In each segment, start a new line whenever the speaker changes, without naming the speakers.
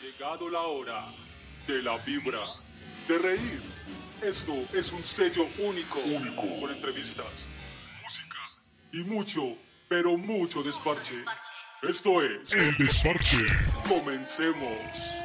llegado la hora de la vibra, de reír. Esto es un sello único, con entrevistas, música y mucho, pero mucho desparche. Esto es
El Desparche.
Comencemos.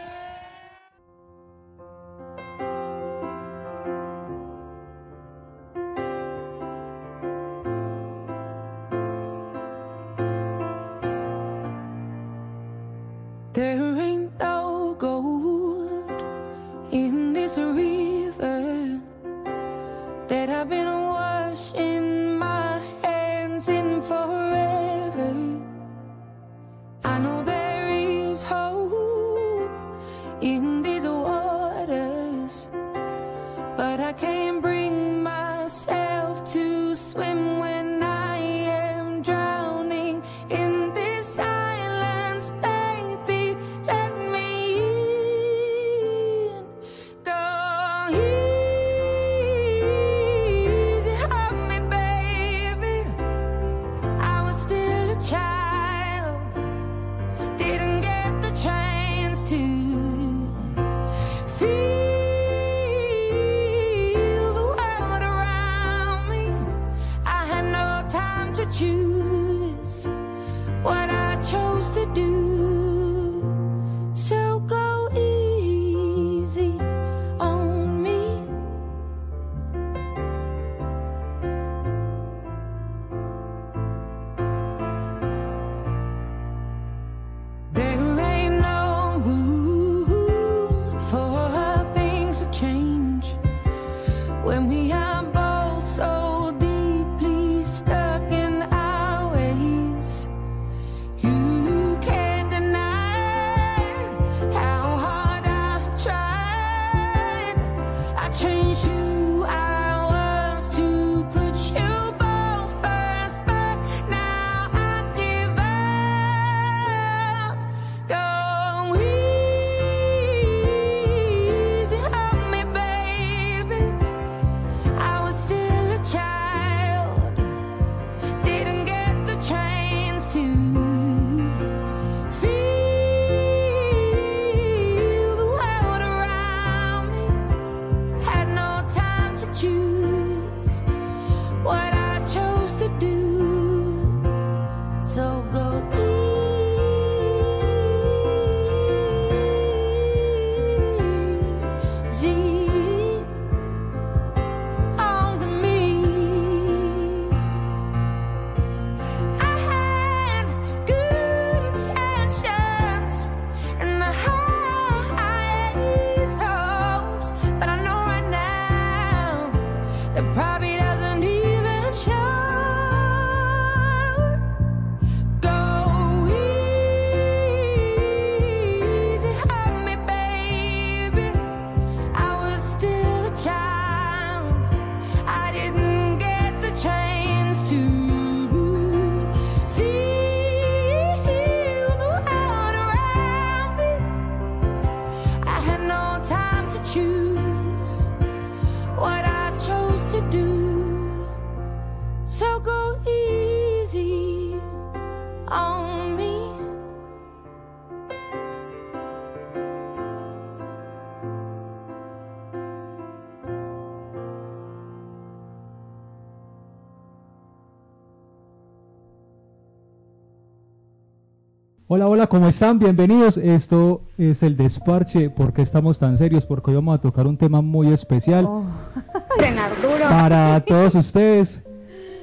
Hola, hola, ¿cómo están? Bienvenidos. Esto es el desparche. ¿Por qué estamos tan serios? Porque hoy vamos a tocar un tema muy especial
duro.
para todos ustedes,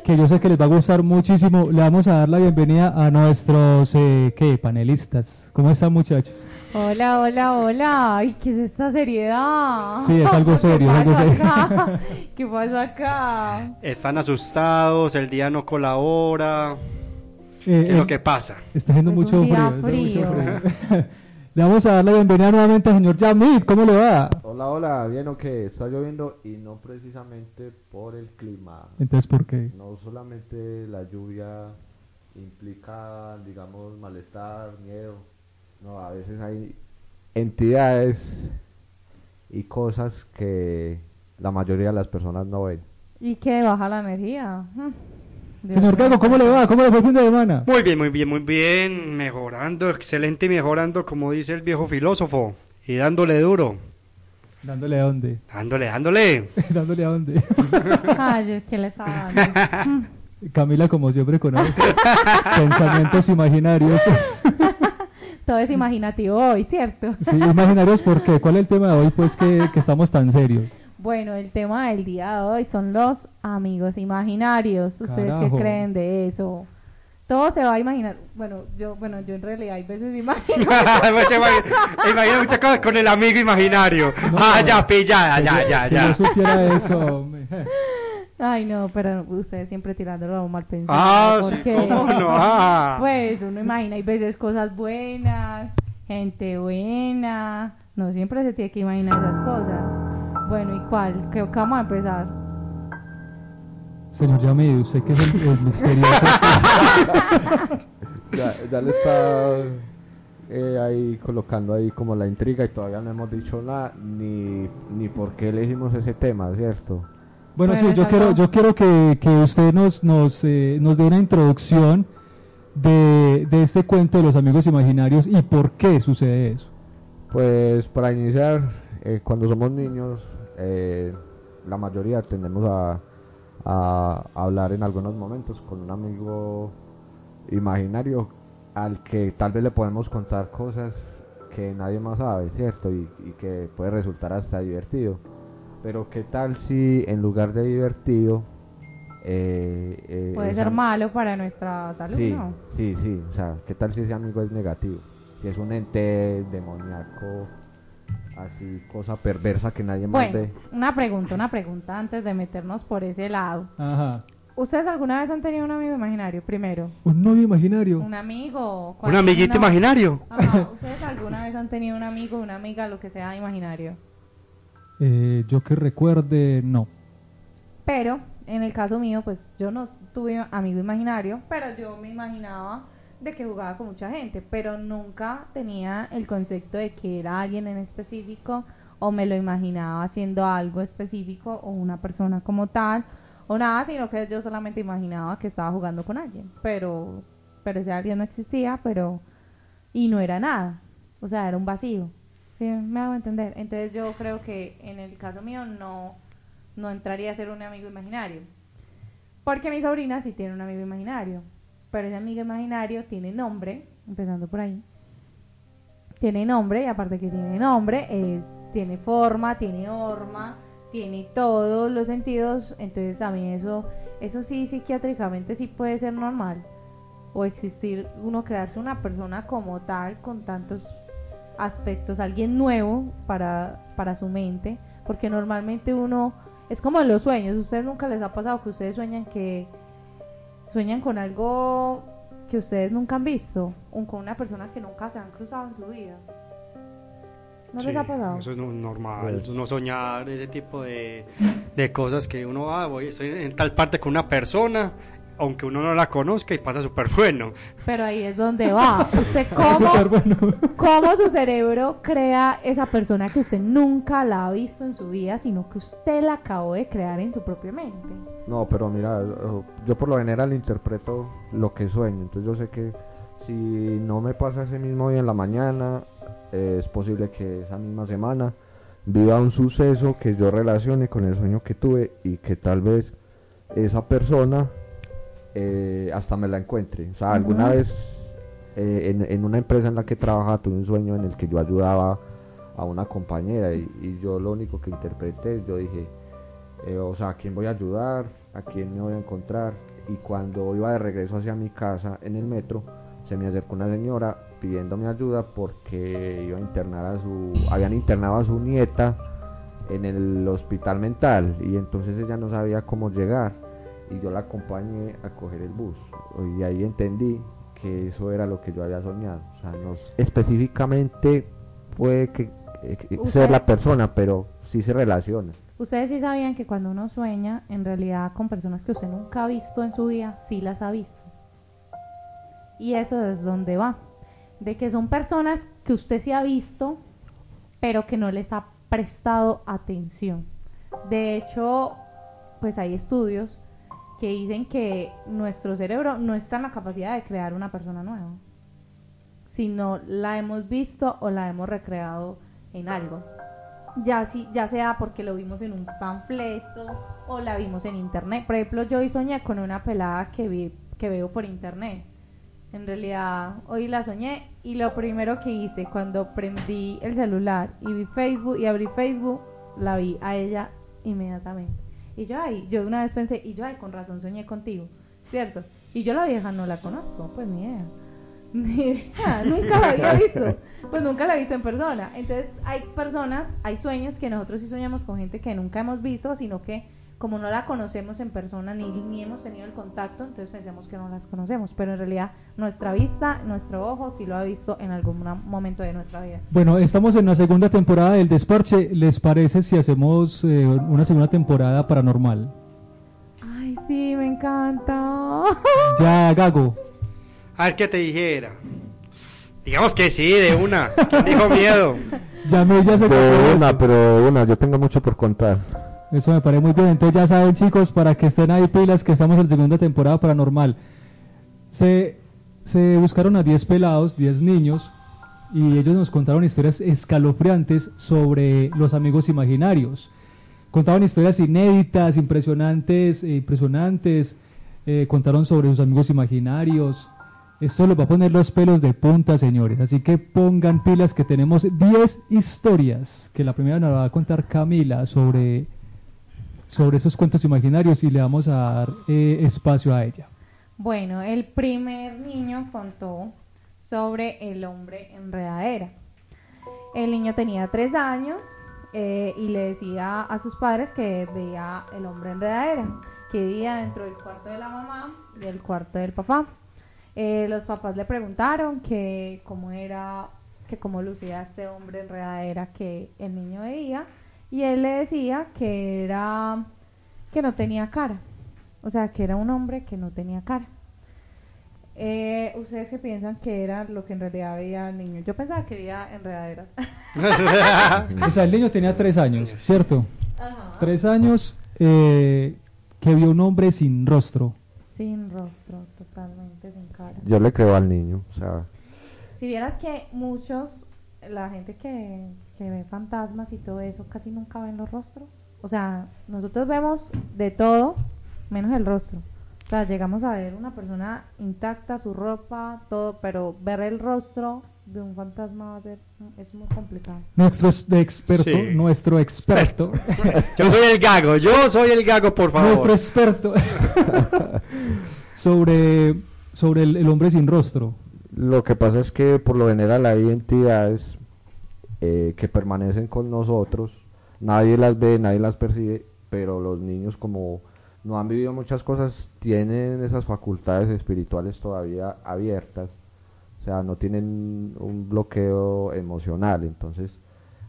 que yo sé que les va a gustar muchísimo. Le vamos a dar la bienvenida a nuestros, eh, ¿qué? Panelistas. ¿Cómo están, muchachos?
Hola, hola, hola. Ay, ¿qué es esta seriedad?
Sí, es algo
¿Qué
serio, es algo
pasó
serio.
acá? ¿Qué pasa acá?
Están asustados, el día no colabora.
Eh,
¿Qué es lo
eh,
que pasa?
Está haciendo
Es
mucho
un
frío.
día
está mucho
frío.
frío. le vamos a dar la bienvenida nuevamente al señor Yamid. ¿Cómo le va?
Hola, hola, bien o qué, está lloviendo y no precisamente por el clima,
Entonces, ¿por qué?
no solamente la lluvia implica, digamos, malestar, miedo, no, a veces hay entidades y cosas que la mayoría de las personas no ven.
¿Y qué baja la energía? Mm,
Señor. Gago, ¿cómo le va? ¿Cómo le fue el fin de semana?
Muy bien, muy bien, muy bien. Mejorando, excelente y mejorando, como dice el viejo filósofo. Y dándole duro.
Dándole a dónde.
Dándole, dándole.
Dándole a dónde.
Ay, yo, ¿qué le estaba dando?
Camila, como siempre, con esos pensamientos imaginarios.
Todo es imaginativo hoy, ¿cierto?
Sí, imaginarios, ¿por qué? ¿Cuál es el tema de hoy, pues, que, que estamos tan serios?
Bueno, el tema del día de hoy son los amigos imaginarios. ¿Ustedes
Carajo.
qué creen de eso? Todo se va a imaginar. Bueno, yo, bueno, yo en realidad hay veces imagino.
Pues imagina muchas cosas con el amigo imaginario.
No.
ah, ya, pillada, ya, ya,
Que
ya.
yo supiera eso, hombre.
Ay, no, pero ustedes siempre tirándolo a mal pensado.
Ah, sí, cómo no. Ah.
Pues uno imagina, hay veces cosas buenas, gente buena. No siempre se tiene que imaginar esas cosas. Bueno, ¿y cuál? Creo que vamos a empezar.
Señor Yamid, usted que es el, el misterioso.
Ya, ya le está eh, ahí colocando ahí como la intriga y todavía no hemos dicho nada ni, ni por qué elegimos ese tema, ¿cierto?
Bueno,
Bueno,
sí, yo quiero, yo quiero que, que usted nos, nos, eh, nos dé una introducción de, de este cuento de los amigos imaginarios y por qué sucede eso.
Pues para iniciar, eh, cuando somos niños, eh, la mayoría tendemos a, a hablar en algunos momentos con un amigo imaginario al que tal vez le podemos contar cosas que nadie más sabe, ¿cierto? Y, y que puede resultar hasta divertido. Pero qué tal si en lugar de divertido... eh, eh,
Puede ser malo para nuestra salud,
Sí,
¿no?
sí, sí. O sea, ¿qué tal si ese amigo es negativo? Si es un ente demoníaco, así, cosa perversa que nadie más
Bueno,
ve.
una pregunta, una pregunta antes de meternos por ese lado.
Ajá.
¿Ustedes alguna vez han tenido un amigo imaginario? Primero,
Un novio imaginario.
un amigo.
Un amiguito
no.
imaginario.
Ajá, ¿Ustedes alguna vez han tenido un amigo, una amiga, lo que sea imaginario?
Eh, yo que recuerde, no.
Pero, en el caso mío, pues yo no tuve amigo imaginario, pero yo me imaginaba de que jugaba con mucha gente, pero nunca tenía el concepto de que era alguien en específico o me lo imaginaba haciendo algo específico o una persona como tal o nada, sino que yo solamente imaginaba que estaba jugando con alguien, pero pero ese alguien no existía, pero y no era nada, o sea, era un vacío. ¿Sí me hago entender? Entonces yo creo que en el caso mío no no entraría a ser un amigo imaginario. Porque mi sobrina sí tiene un amigo imaginario. Pero ese amigo imaginario tiene nombre, empezando por ahí. Tiene nombre, y aparte que tiene nombre, tiene forma, tiene horma, tiene todos los sentidos. Entonces a mí eso, eso sí psiquiátricamente sí puede ser normal. O existir, uno crearse una persona como tal, con tantos aspectos, alguien nuevo para, para su mente. Porque normalmente uno es como en los sueños. ¿Ustedes nunca les ha pasado que ustedes sueñan que sueñan con algo que ustedes nunca han visto? O con una persona que nunca se han cruzado en su vida. ¿No les ha pasado?
Eso es no- normal.
Pues-
Uno soñar ese tipo de, de cosas que uno, ah, voy, estoy en tal parte con una persona, aunque uno no la conozca y pasa súper bueno.
Pero ahí es donde va. ¿Usted cómo,
bueno.
cómo su cerebro crea esa persona que usted nunca la ha visto en su vida, sino que usted la acabó de crear en su propia mente?
No, pero mira, yo- yo por lo general interpreto lo que sueño. Entonces yo sé que si no me pasa ese mismo día en la mañana, eh, es posible que esa misma semana viva un suceso que yo relacione con el sueño que tuve y que tal vez esa persona eh, hasta me la encuentre. O sea, alguna vez eh, en, en una empresa en la que trabajaba tuve un sueño en el que yo ayudaba a una compañera y, y yo lo único que interpreté, yo dije, eh, o sea, ¿a quién voy a ayudar? ¿A quién me voy a encontrar? Y cuando iba de regreso hacia mi casa en el metro, se me acercó una señora pidiéndome ayuda porque iba a internar a su, habían internado a su nieta en el hospital mental y entonces ella no sabía cómo llegar y yo la acompañé a coger el bus y ahí entendí que eso era lo que yo había soñado, o sea, no específicamente puede que eh, que ser la
Ustedes-
persona, pero sí se relaciona.
Ustedes sí sabían que cuando uno sueña, en realidad con personas que usted nunca ha visto en su vida, sí las ha visto. Y eso es donde va. De que son personas que usted sí ha visto, pero que no les ha prestado atención. De hecho, pues hay estudios que dicen que nuestro cerebro no está en la capacidad de crear una persona nueva, sino la hemos visto o la hemos recreado en algo. Ya, si, ya sea porque lo vimos en un panfleto o la vimos en internet. Por ejemplo, yo hoy soñé con una pelada que, vi, que veo por internet. En realidad, hoy la soñé y lo primero que hice cuando prendí el celular y vi Facebook y abrí Facebook, la vi a ella inmediatamente. Y yo, ay, yo una vez pensé, y yo, ay, con razón soñé contigo, ¿cierto? Y yo la vieja no la conozco, pues ni idea. Ni idea, nunca la había visto. Pues nunca la he visto en persona. Entonces, hay personas, hay sueños que nosotros sí soñamos con gente que nunca hemos visto, sino que como no la conocemos en persona ni, ni hemos tenido el contacto, entonces pensamos que no las conocemos. Pero en realidad, nuestra vista, nuestro ojo, sí lo ha visto en algún momento de nuestra vida.
Bueno, estamos en la segunda temporada del Desparche. ¿Les parece si hacemos eh, una segunda temporada paranormal?
Ay, sí, me encanta.
Ya, Gago.
A ver qué te dijera. Digamos que sí, de una. ¿Quién dijo miedo?
Ya me ya se
De una, pero de una, yo tengo mucho por contar.
Eso me parece muy bien. Entonces ya saben chicos, para que estén ahí pilas que estamos en la segunda temporada paranormal. Se, se buscaron a 10 pelados, 10 niños, y ellos nos contaron historias escalofriantes sobre los amigos imaginarios. Contaban historias inéditas, impresionantes, eh, impresionantes. eh, contaron sobre sus amigos imaginarios. Esto los va a poner los pelos de punta, señores. Así que pongan pilas que tenemos 10 historias. Que la primera nos va a contar Camila sobre, sobre esos cuentos imaginarios y le vamos a dar eh, espacio a ella.
Bueno, el primer niño contó sobre el hombre enredadera. El niño tenía tres años eh, y le decía a sus padres que veía el hombre enredadera, que vivía dentro del cuarto de la mamá y del cuarto del papá. Eh, los papás le preguntaron que cómo era, que cómo lucía este hombre enredadera que el niño veía y él le decía que era que no tenía cara, o sea que era un hombre que no tenía cara. Eh, Ustedes que piensan que era lo que en realidad veía el niño. Yo pensaba que veía enredaderas.
O sea, el niño tenía tres años, ¿cierto?
Ajá.
Tres años eh, que vio un hombre sin rostro.
Sin rostro, totalmente sin cara.
Yo le creo al niño, o sea,
Si vieras que muchos, la gente que, que ve fantasmas y todo eso, casi nunca ven los rostros. O sea, nosotros vemos de todo, menos el rostro. O sea, llegamos a ver una persona intacta, su ropa, todo, pero ver el rostro de un fantasma va a ser, es muy complicado.
Nuestro experto,
Sí.
nuestro experto,
Yo soy el gago, yo soy el gago, por favor.
nuestro experto sobre, sobre el, el hombre sin rostro.
lo que pasa es que por lo general hay entidades eh, que permanecen con nosotros, nadie las ve, nadie las percibe, pero los niños como no han vivido muchas cosas, tienen esas facultades espirituales todavía abiertas, o sea, no tienen un bloqueo emocional, entonces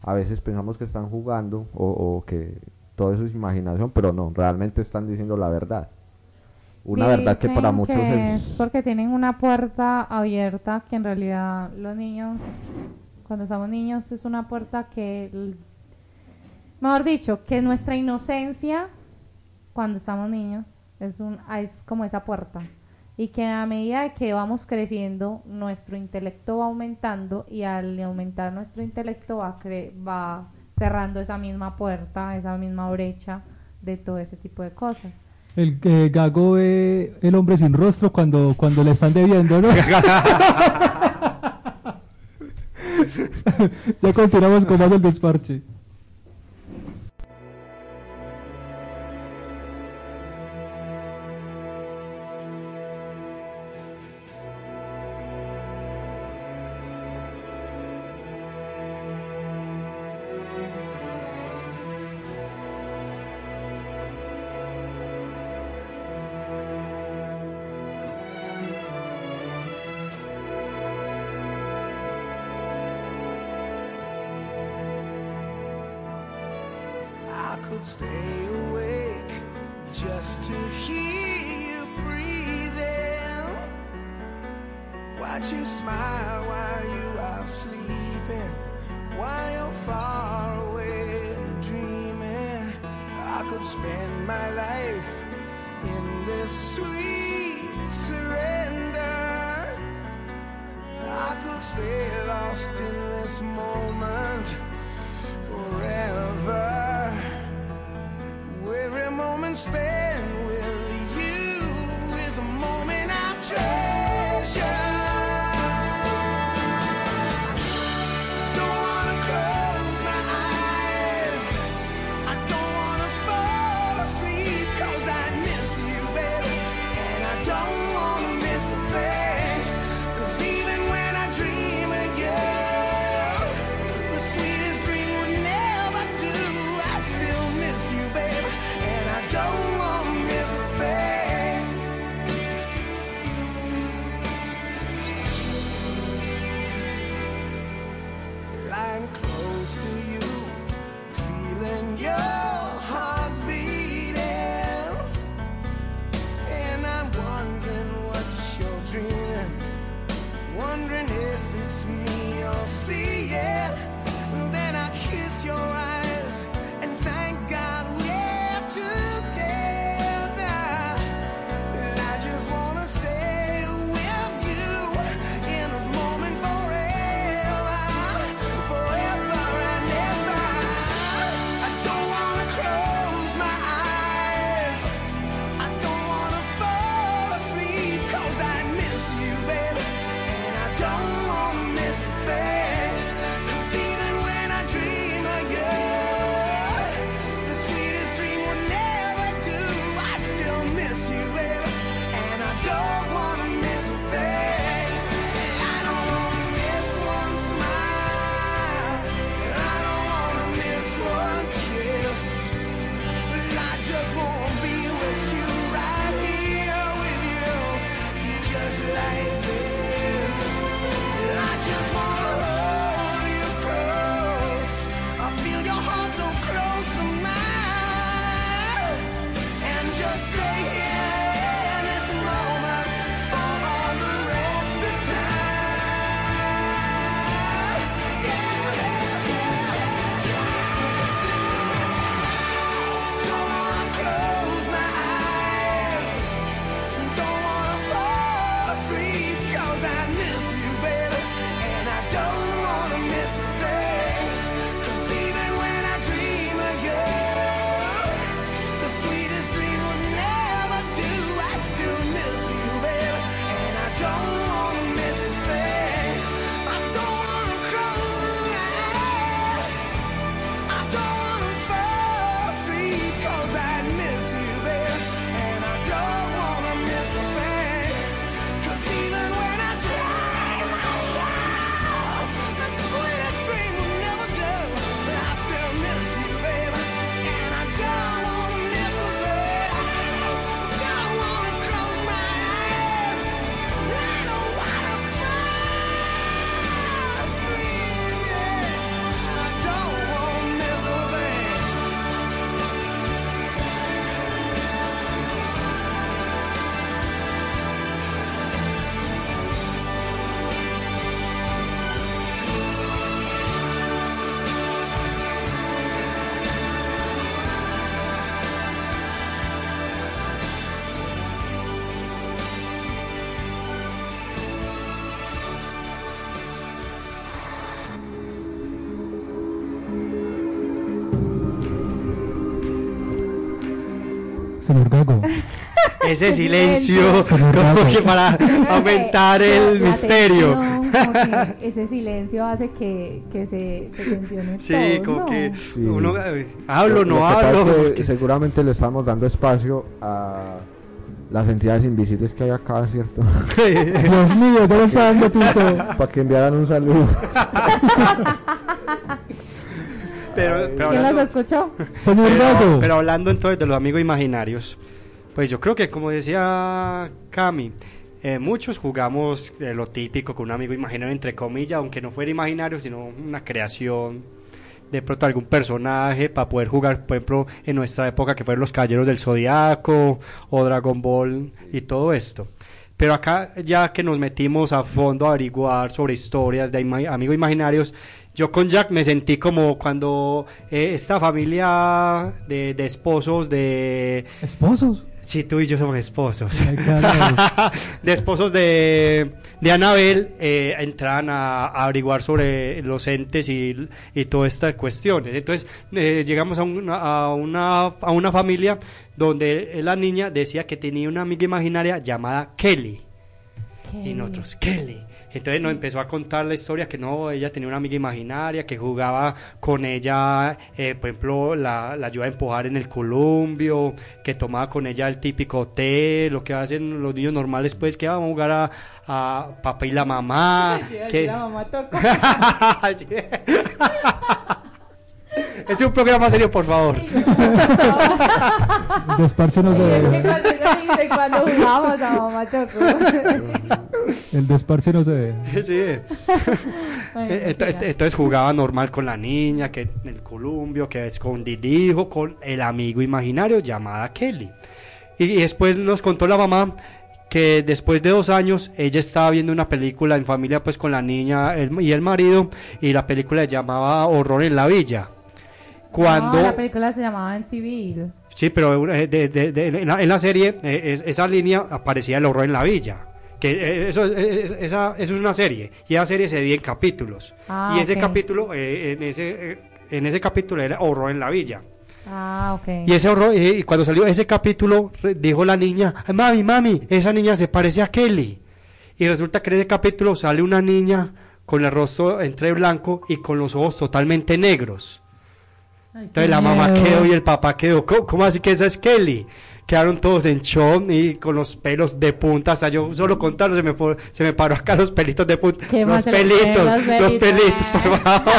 a veces pensamos que están jugando o, o que todo eso es imaginación, pero no, realmente están diciendo la verdad. Una verdad que para muchos
que
es...
es porque tienen una puerta abierta que en realidad los niños, cuando estamos niños, es una puerta que, mejor dicho, que nuestra inocencia, cuando estamos niños, es, un, es como esa puerta. Y que a medida de que vamos creciendo, nuestro intelecto va aumentando y al aumentar nuestro intelecto va, cre- va cerrando esa misma puerta, esa misma brecha de todo ese tipo de cosas.
El eh, gago ve el hombre sin rostro cuando, cuando le están debiendo, ¿no? ya continuamos con más del desparche.
Ese silencio, como que para aumentar el misterio.
Ese silencio hace que, que se, se tensione.
Sí, como que uno eh, hablo, no hablo.
Seguramente le estamos dando espacio a las entidades invisibles que hay acá, ¿cierto?
Dios mío, ya está
Para que enviaran un saludo
pero, pero
¿Quién
hablando,
las escuchó?
Señor
pero, pero hablando entonces de los amigos imaginarios, pues yo creo que como decía Cami, eh, muchos jugamos eh, lo típico con un amigo imaginario, entre comillas, aunque no fuera imaginario, sino una creación de pronto algún personaje para poder jugar, por ejemplo, en nuestra época que fueron los Caballeros del Zodiaco o Dragon Ball y todo esto. Pero acá ya que nos metimos a fondo a averiguar sobre historias de ima amigos imaginarios, yo con Jack me sentí como cuando eh, esta familia de, de esposos de...
¿Esposos?
Sí, tú y yo somos esposos. De esposos de, de Anabel eh, entran a, a averiguar sobre los entes y, y todas estas cuestiones. Entonces eh, llegamos a una, a, una, a una familia donde la niña decía que tenía una amiga imaginaria llamada Kelly. Y nosotros, Kelly. Entonces nos empezó a contar la historia que no, ella tenía una amiga imaginaria que jugaba con ella, eh, por ejemplo, la, la ayuda a empujar en el columbio, que tomaba con ella el típico té, lo que hacen los niños normales, pues que vamos a jugar a, a papá y la mamá. que...
La mamá tocó.
Este es un programa serio, por favor.
Cuando jugábamos, mamá tocó.
El desparche no se.
Sí.
Bueno,
Eh. Entonces jugaba normal con la niña, que en el columpio, que escondidijo con el amigo imaginario llamada Kelly. Y, y después nos contó la mamá que después de dos años ella estaba viendo una película en familia pues con la niña el- y el marido y la película se llamaba Horror en la Villa. Cuando...
No, la película se llamaba En Civil.
Sí, pero eh, de- de- de- en, la, en la serie, eh, es- esa línea aparecía el horror en la villa. Que eh, eso, es- esa, eso es una serie. Y esa serie se divide en capítulos.
Ah,
y ese capítulo, eh, en, ese, en ese capítulo era horror en la villa.
Ah, ok.
Y ese horror, y cuando salió ese capítulo, dijo la niña, "Ay, mami, mami, esa niña se parece a Kelly. Y resulta que en ese capítulo sale una niña con el rostro entre blanco y con los ojos totalmente negros.
Ay,
Entonces la mamá
miedo.
quedó y el papá quedó. ¿Cómo, cómo así que esa es Kelly? Quedaron todos en shock y con los pelos de punta. Hasta yo solo contarlo se me, se me paró acá los pelitos de punta.
¿Qué
Los pelitos, los
los
pelitos,
pelitos?
por favor.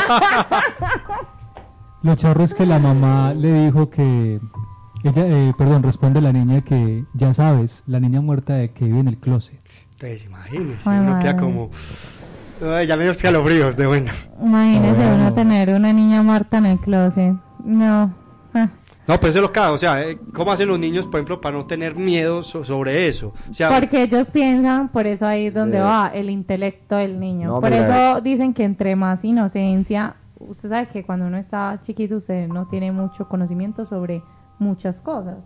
Lo charro es que la mamá le dijo que. Ella, eh, perdón, responde la niña que ya sabes, la niña muerta de que vive en el closet.
Entonces imagínense,
Ay,
uno queda como. Ay, ya me dio escalofríos de bueno.
Imagínese uno tener una niña muerta en el closet. No. Ah.
No, pues eso es lo que, o sea, eh, ¿cómo hacen los niños, por ejemplo, para no tener miedo so- sobre eso? O sea,
Porque ellos piensan, por eso ahí es donde
Sí.
va el intelecto del niño.
No,
por
mira,
eso dicen que entre más inocencia, usted sabe que cuando uno está chiquito usted no tiene mucho conocimiento sobre muchas cosas.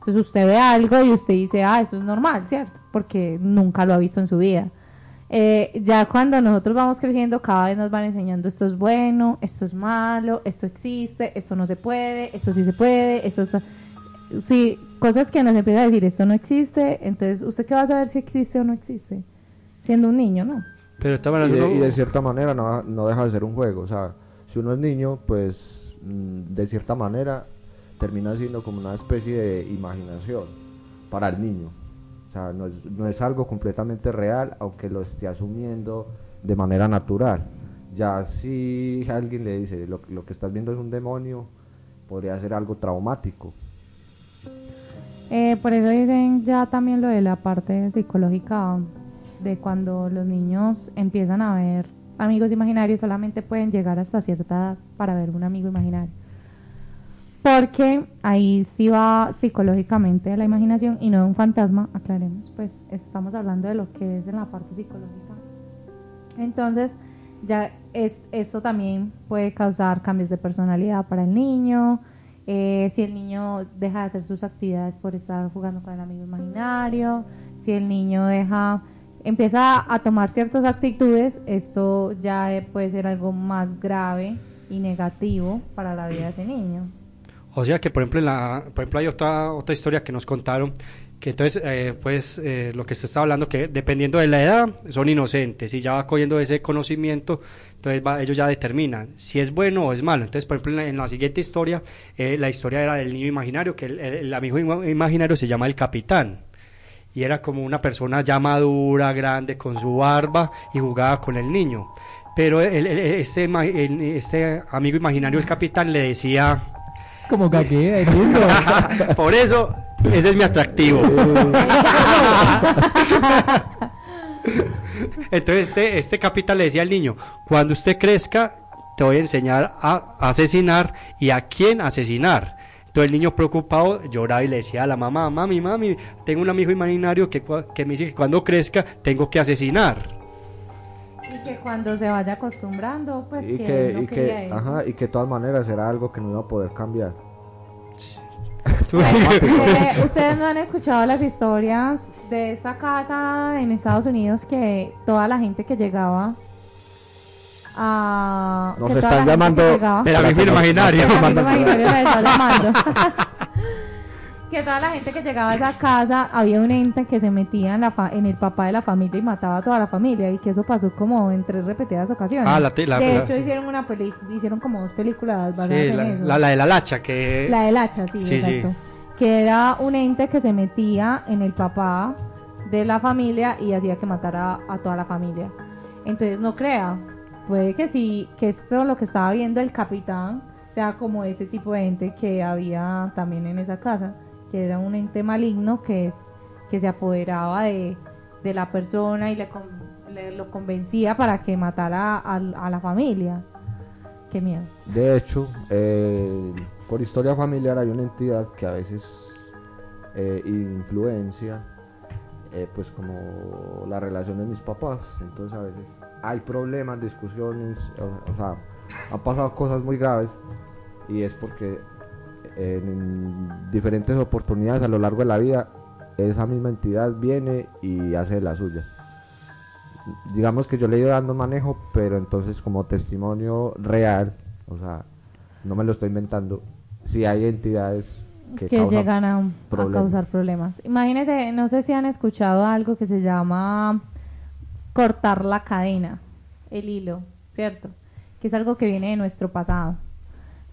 Entonces usted ve algo y usted dice, ah, eso es normal, ¿cierto? Porque nunca lo ha visto en su vida. Eh, ya cuando nosotros vamos creciendo, cada vez nos van enseñando esto es bueno, esto es malo, esto existe, esto no se puede, esto sí se puede, esto está... Sí, cosas que nos empieza a decir, esto no existe, entonces, ¿usted qué va a saber si existe o no existe? Siendo un niño, ¿no?
pero todas
Y de, y de cierta manera no, no deja de ser un juego. O sea, si uno es niño, pues mm, de cierta manera termina siendo como una especie de imaginación para el niño. Sea, no es, no es algo completamente real, aunque lo esté asumiendo de manera natural. Ya si alguien le dice lo, lo que estás viendo es un demonio, podría ser algo traumático.
Eh, por eso dicen ya también lo de la parte psicológica, de cuando los niños empiezan a ver amigos imaginarios, solamente pueden llegar hasta cierta edad para ver un amigo imaginario. Porque ahí sí va psicológicamente de la imaginación y no de un fantasma, aclaremos, pues estamos hablando de lo que es en la parte psicológica. Entonces, ya es, esto también puede causar cambios de personalidad para el niño, eh, si el niño deja de hacer sus actividades por estar jugando con el amigo imaginario, si el niño deja, empieza a tomar ciertas actitudes, esto ya puede ser algo más grave y negativo para la vida de ese niño.
O sea que, por ejemplo, por ejemplo hay otra, otra historia que nos contaron, que entonces, eh, pues, eh, lo que se está hablando, que dependiendo de la edad, son inocentes, y ya va cogiendo ese conocimiento, entonces va- ellos ya determinan si es bueno o es malo. Entonces, por ejemplo, en la, en la siguiente historia, eh, la historia era del niño imaginario, que el, amigo ima- imaginario se llama el capitán. Y era como una persona ya madura, grande, con su barba, y jugaba con el niño. Pero el- este, este amigo imaginario, el capitán, le decía...
Como gaguea, entiendo.
Por eso, ese es mi atractivo. Entonces, este, este capitán le decía al niño: Cuando usted crezca, te voy a enseñar a asesinar y a quién asesinar. Entonces, el niño preocupado lloraba y le decía a la mamá: Mami, mami, tengo un amigo imaginario que, que me dice que cuando crezca tengo que asesinar.
Y que cuando se vaya acostumbrando, pues
y
que,
que,
no
y que,
eso.
ajá, y que de todas maneras era algo que no iba a poder cambiar.
Eh, Ustedes no han escuchado las historias de esta casa en Estados Unidos que toda la gente que llegaba a...
Nos están
la
llamando-
llegaba-
El amigo
Espérate, no-
imaginario.
no
que toda la gente que llegaba a esa casa había un ente que se metía en, la fa- en el papá de la familia y mataba a toda la familia y que eso pasó como en tres repetidas ocasiones.
Ah, la la-
de
la-
hecho
sí.
hicieron una peli hicieron como dos películas basadas
Sí,
en
la,
eso.
la, la de la lacha, que...
La del hacha, sí,
Sí, sí.
exacto. Que era un ente que se metía en el papá de la familia y hacía que matara a toda la familia. Entonces no crea, puede que sí, que esto lo que estaba viendo el capitán sea como ese tipo de ente que había también en esa casa, que era un ente maligno que es que se apoderaba de, de la persona y le, con- le- lo convencía para que matara a, a la familia. Qué miedo.
De hecho, eh, por historia familiar hay una entidad que a veces eh, influencia, eh, pues como la relación de mis papás. Entonces a veces hay problemas, discusiones, o, o sea, han pasado cosas muy graves y es porque en diferentes oportunidades a lo largo de la vida esa misma entidad viene y hace de las suyas. Digamos que yo le he ido dando manejo, pero entonces como testimonio real, o sea, no me lo estoy inventando, si hay entidades que,
que, llegan a, a causar problemas. Imagínense, no sé si han escuchado algo que se llama cortar la cadena, el hilo, ¿cierto? Que es algo que viene de nuestro pasado.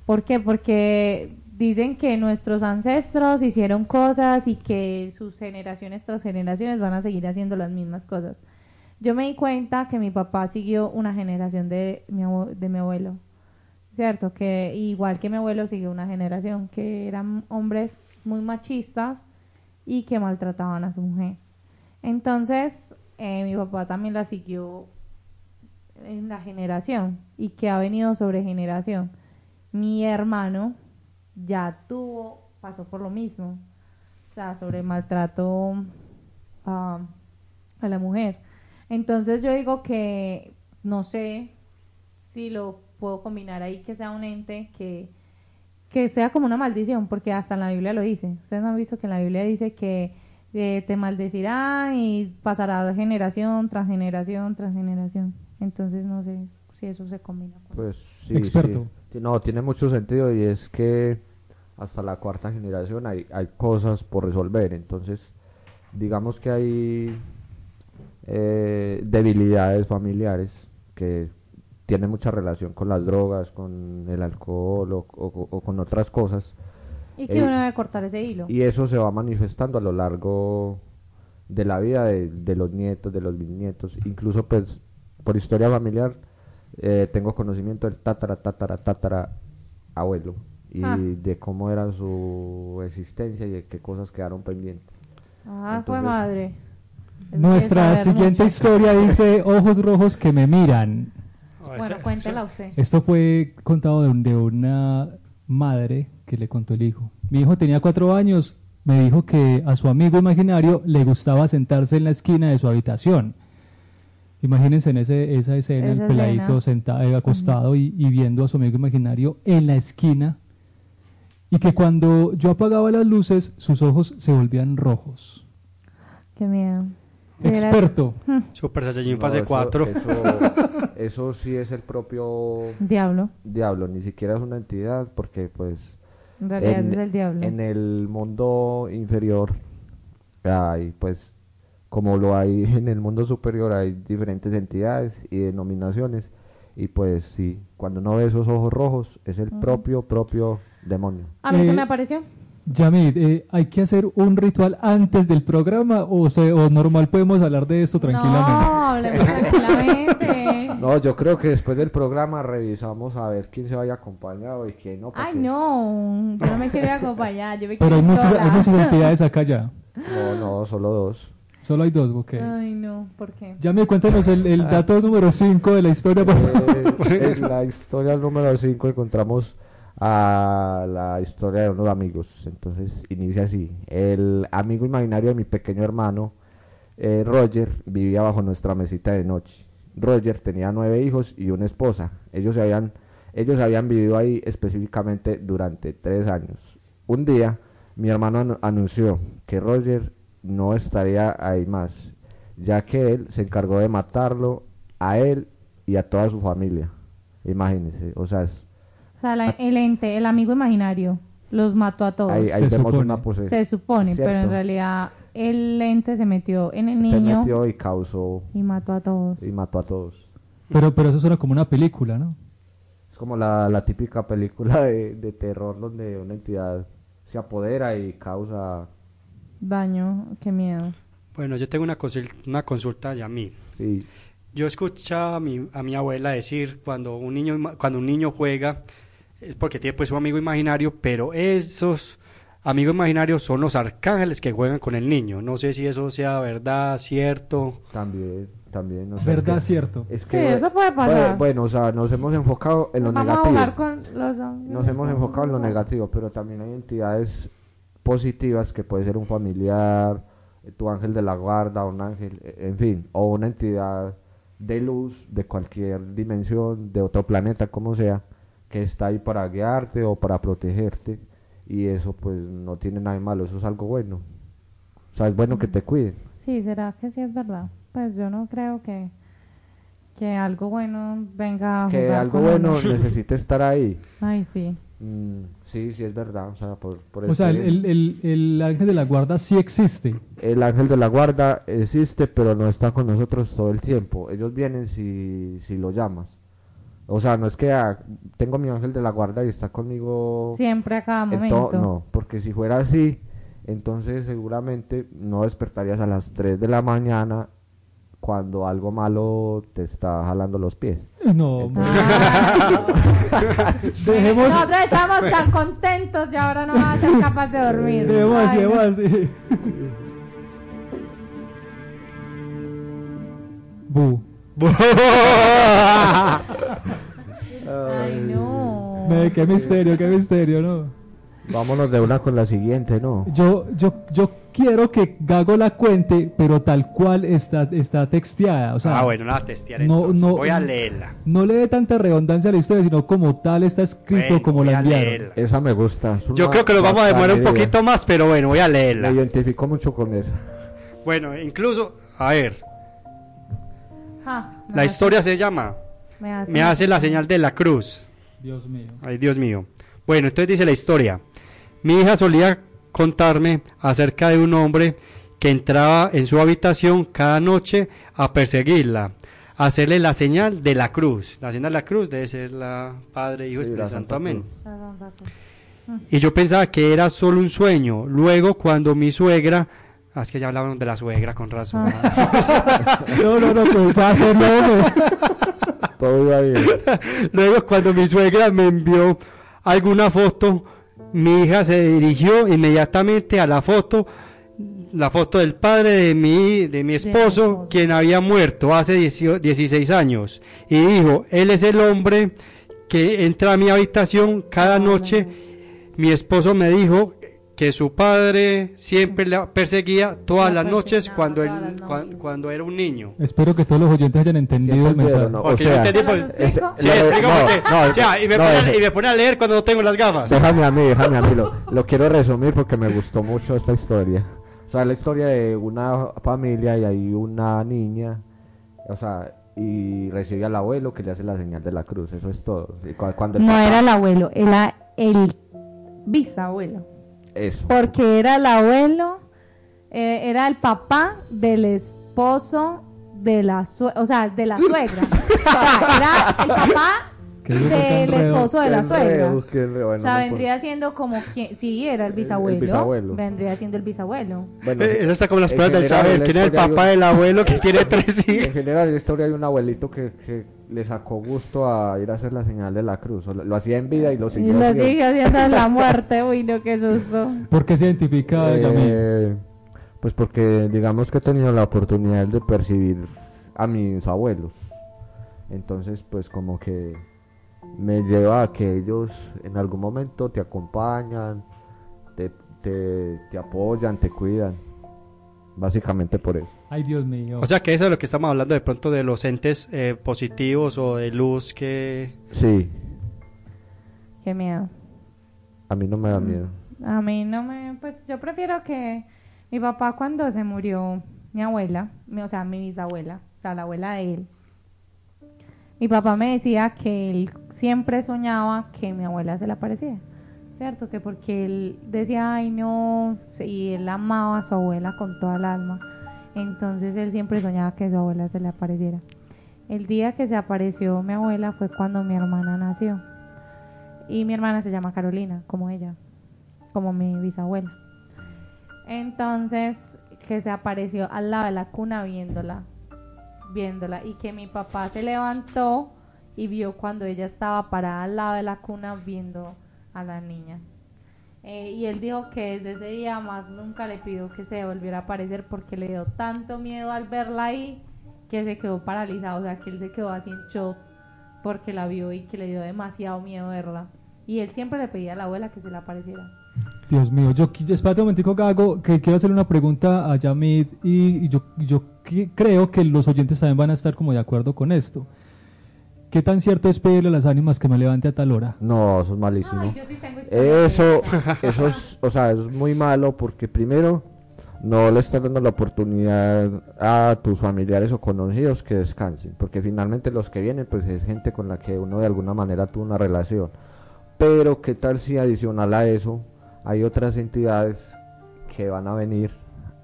¿Por qué? Porque dicen que nuestros ancestros hicieron cosas y que sus generaciones tras generaciones van a seguir haciendo las mismas cosas. Yo me di cuenta que mi papá siguió una generación de mi, abuelo. Cierto, que igual que mi abuelo siguió una generación que eran hombres muy machistas y que maltrataban a su mujer. Entonces, eh, mi papá también la siguió en la generación y que ha venido sobre generación. Mi hermano ya tuvo, pasó por lo mismo, o sea, sobre maltrato a la mujer. Entonces yo digo que no sé si lo puedo combinar ahí que sea un ente que que sea como una maldición, porque hasta en la Biblia lo dice. Ustedes no han visto que en la Biblia dice que eh, te maldecirá y pasará generación tras generación tras generación. Entonces no sé si eso se combina. con-
Pues sí,
Experto.
sí. No, tiene mucho sentido y es que hasta la cuarta generación hay, hay cosas por resolver. Entonces, digamos que hay eh, debilidades familiares que tienen mucha relación con las drogas, con el alcohol o, o- o con otras cosas.
y que
eh,
uno debe cortar ese hilo.
Y eso se va manifestando a lo largo de la vida de, de los nietos, de los bisnietos, incluso pues por historia familiar eh, tengo conocimiento del tatara, tatara, tatara abuelo y
Ah.
de cómo era su existencia y de qué cosas quedaron pendientes.
Ah, fue madre.
Nuestra siguiente
mucho.
historia dice ojos rojos que me miran.
Bueno, cuéntela usted.
Esto fue contado de, un- de una madre que le contó el hijo. Mi hijo tenía cuatro años, me dijo que a su amigo imaginario le gustaba sentarse en la esquina de su habitación. Imagínense en ese, esa escena,
Esa
el peladito
escena.
sentado, eh, acostado y, y viendo a su amigo imaginario en la esquina. Y que cuando yo apagaba las luces, sus ojos se volvían rojos.
Qué miedo.
Experto.
Super Saiyajin
No,
fase
eso-
4.
Eso, eso sí es el propio
Diablo.
diablo, ni siquiera es una entidad porque pues
En realidad
en,
es el diablo.
en el mundo inferior hay pues como lo hay en el mundo superior hay diferentes entidades y denominaciones y pues sí cuando uno ve esos ojos rojos es el propio propio demonio
A mí
Eh,
se me apareció.
Yamid, eh, ¿hay que hacer un ritual antes del programa o, se, o normal podemos hablar de esto tranquilamente?
No, hablemos tranquilamente.
no yo creo que después del programa revisamos a ver quién se vaya acompañado y quién no
Ay,
porque-
no. Yo no me quería acompañar. Yo me
Pero hay muchas,
sola.
hay muchas entidades acá ya.
no no solo dos
Solo hay dos, ok.
Ay, no. ¿Por qué?
Yamid, cuéntanos el, el dato número 5 de la historia.
Eh, en la historia número 5 encontramos a la historia de unos amigos. Entonces inicia así. El amigo imaginario de mi pequeño hermano, eh, Roger, vivía bajo nuestra mesita de noche. Roger tenía nueve hijos y una esposa. Ellos se habían, ellos habían vivido ahí específicamente durante tres años. Un día, mi hermano anu- anunció que Roger no estaría ahí más, ya que él se encargó de matarlo a él y a toda su familia. Imagínense, o sea, es-
O sea, la- el ente, el amigo imaginario, los mató a todos.
ahí, ahí
Se
vemos
supone.
una posesión.
se supone, pero en realidad el ente se metió en el
Se
niño
metió y causó
y mató a todos.
y mató a todos.
Pero, pero eso suena como una película, ¿no?
Es como la, la típica película de, de terror donde una entidad se apodera y causa...
Daño, qué miedo.
Bueno, yo tengo una, consul- una consulta ya a mí.
Sí,
Yo escuchaba a mi, a mi abuela decir cuando un niño cuando un niño juega es porque tiene pues su amigo imaginario, pero esos amigos imaginarios son los arcángeles que juegan con el niño. No sé si eso sea verdad, cierto.
también, también. no sé,
Verdad,
es que-
cierto.
Es
Sí,
que,
eso puede pasar.
Bueno, bueno, o sea, nos hemos enfocado en lo
Vamos a
negativo.
jugar con los
Nos hemos enfocado en lo negativo, pero también hay entidades positivas que puede ser un familiar, eh, tu ángel de la guarda, un ángel, eh, en fin, o una entidad de luz de cualquier dimensión, de otro planeta, como sea, que está ahí para guiarte o para protegerte, y eso pues no tiene nada de malo, eso es algo bueno. O sea, es bueno que te cuiden.
Sí, ¿será que sí es verdad? Pues yo no creo que, que algo bueno venga a
Que
jugar
algo
con
bueno necesite estar ahí.
Ay, sí.
Mm, sí, sí es verdad, o sea, por, por
O sea, el, el, el, el ángel de la guarda sí existe.
El ángel de la guarda existe, pero no está con nosotros todo el tiempo. Ellos vienen si, si lo llamas. O sea, no es que ah, tengo mi ángel de la guarda y está conmigo
Siempre a cada
en
momento.
No, porque si fuera así, entonces seguramente no despertarías a las 3 de la mañana cuando algo malo te está jalando los pies.
No, hombre.
Ah.
dejemos,
Nosotros estamos tan contentos y ahora no vas a ser capaz de dormir.
dejemos así,
no.
dejemos así. Bu.
Ay, no.
Qué misterio, qué misterio, ¿no?
Vámonos de una con la siguiente, ¿no?
Yo, yo, yo quiero que Gago la cuente, pero tal cual está, está texteada. O sea,
ah, bueno, la testearé.
no,
entonces.
no,
Voy a leerla.
No le dé tanta redundancia a la historia, sino como tal está escrito,
Bueno,
como la enviaron.
leerla.
Esa me gusta. es
Yo creo que lo vamos a demorar un poquito más, pero bueno, voy a
Me
leerla.
identifico mucho con esa.
Bueno, incluso, a ver,
Ah, me
la
hace-
historia se llama
me hace,
Me hace la señal de la cruz.
Dios mío.
Ay, Dios mío. Bueno, entonces dice la historia. Mi hija solía contarme acerca de un hombre que entraba en su habitación cada noche a perseguirla, a hacerle la señal de la cruz. La señal de la cruz debe ser la Padre, Hijo y
Sí,
Espíritu Santo. Amén. Y yo pensaba que era solo un sueño. Luego, cuando mi suegra. Ah, es que ya hablaban de la suegra, con razón.
No, no, no, pues va a hacerlo, hombre.
Todo iba bien.
Luego, cuando mi suegra me envió alguna foto, mi hija se dirigió inmediatamente a la foto, la foto del padre de mi, de mi esposo, quien había muerto hace 18 16 años, y dijo, él es el hombre que entra a mi habitación cada noche. Mi esposo me dijo que su padre siempre la perseguía todas
La
las noches cuando, él,
las
cuan-
noches.
cuando era un niño.
Espero que todos los oyentes hayan entendido el mensaje.
¿no?
Porque
O
yo
sea,
entendí,
¿Se
pues,
los explico?
Sí,
No, no,
porque-
no,
o sea, y me,
no,
pone, a-
deje-
y me pone a leer cuando no tengo las gafas.
Déjame a mí, déjame a mí. Lo, lo quiero resumir porque me gustó mucho esta historia. O sea, la historia de una familia y hay una niña, o sea, y recibe al abuelo que le hace la señal de la cruz. Eso es todo. Y cu- cuando
No
papá-
era el abuelo, era el bisabuelo.
Eso.
Porque era el abuelo, eh, era el papá del esposo de la suegra, o sea, de la suegra. O sea, era el papá del esposo de la suegra. O sea,
no
vendría siendo como quien, sí, era el bisabuelo.
bisabuelo.
Vendría siendo el bisabuelo.
Bueno,
Eh, Eso está como las
en
pruebas del saber. ¿Quién es el papá del abuelo que tiene tres
En
hijos?
general, en la historia hay un abuelito que, que le sacó gusto a ir a hacer la señal de la cruz. Lo, lo hacía en vida y lo
Y
siguió
lo
haciendo.
sigue haciendo en la muerte. Uy, no, qué susto.
¿Por qué se identifica?
Eh, pues porque digamos que he tenido la oportunidad de percibir a mis abuelos. Entonces, pues como que me lleva a que ellos en algún momento te acompañan, te, te, te apoyan, te cuidan. Básicamente por eso.
Ay, Dios mío.
O sea que eso es lo que estamos hablando de pronto de los entes eh, positivos o de luz que...
Sí,
Qué miedo.
a mí no me da miedo.
A mí no me, pues yo prefiero que mi papá cuando se murió mi abuela, mi- o sea, mi bisabuela, o sea, la abuela de él, mi papá me decía que él siempre soñaba que mi abuela se le aparecía, ¿cierto? Que porque él decía, ay no, y él amaba a su abuela con toda el alma, entonces él siempre soñaba que su abuela se le apareciera. El día que se apareció mi abuela fue cuando mi hermana nació. Y mi hermana se llama Carolina, como ella, como mi bisabuela. Entonces, que se apareció al lado de la cuna viéndola, viéndola, y que mi papá se levantó y vio cuando ella estaba parada al lado de la cuna viendo a la niña. Eh, y él dijo que desde ese día más nunca le pidió que se volviera a aparecer porque le dio tanto miedo al verla ahí que se quedó paralizado, o sea, que él se quedó así en shock porque la vio y que le dio demasiado miedo verla. Y él siempre le pedía a la abuela que se le apareciera.
Dios mío, yo espérate un momentico, Gago, que quiero hacerle una pregunta a Yamid y, y yo, yo creo que los oyentes también van a estar como de acuerdo con esto. ¿Qué tan cierto es pedirle a las ánimas que me levante a tal hora?
No, eso es malísimo.
Ay, yo sí tengo historia de
Eso, eso es, o sea, es muy malo porque primero no le estás dando la oportunidad a tus familiares o conocidos que descansen, porque finalmente los que vienen pues es gente con la que uno de alguna manera tuvo una relación. Pero qué tal si adicional a eso hay otras entidades que van a venir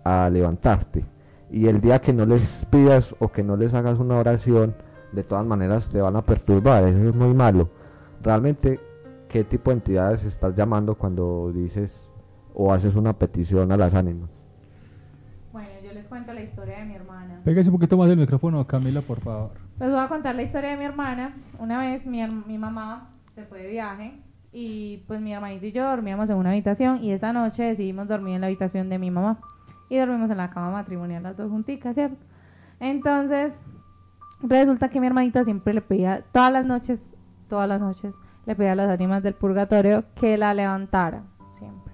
a levantarte y el día que no les pidas o que no les hagas una oración, de todas maneras te van a perturbar, eso es muy malo. Realmente qué tipo de entidades estás llamando cuando dices o haces una petición a las ánimas.
Bueno, yo les cuento la historia de mi hermana.
Pégase un poquito más el micrófono, Camila, por favor.
Les voy a contar la historia de mi hermana. Una vez mi, mi mamá se fue de viaje y pues mi hermanito y yo dormíamos en una habitación y esa noche decidimos dormir en la habitación de mi mamá y dormimos en la cama matrimonial las dos junticas, ¿cierto? Entonces, resulta que mi hermanita siempre le pedía, todas las noches, todas las noches, le pedía a las ánimas del purgatorio que la levantara, siempre.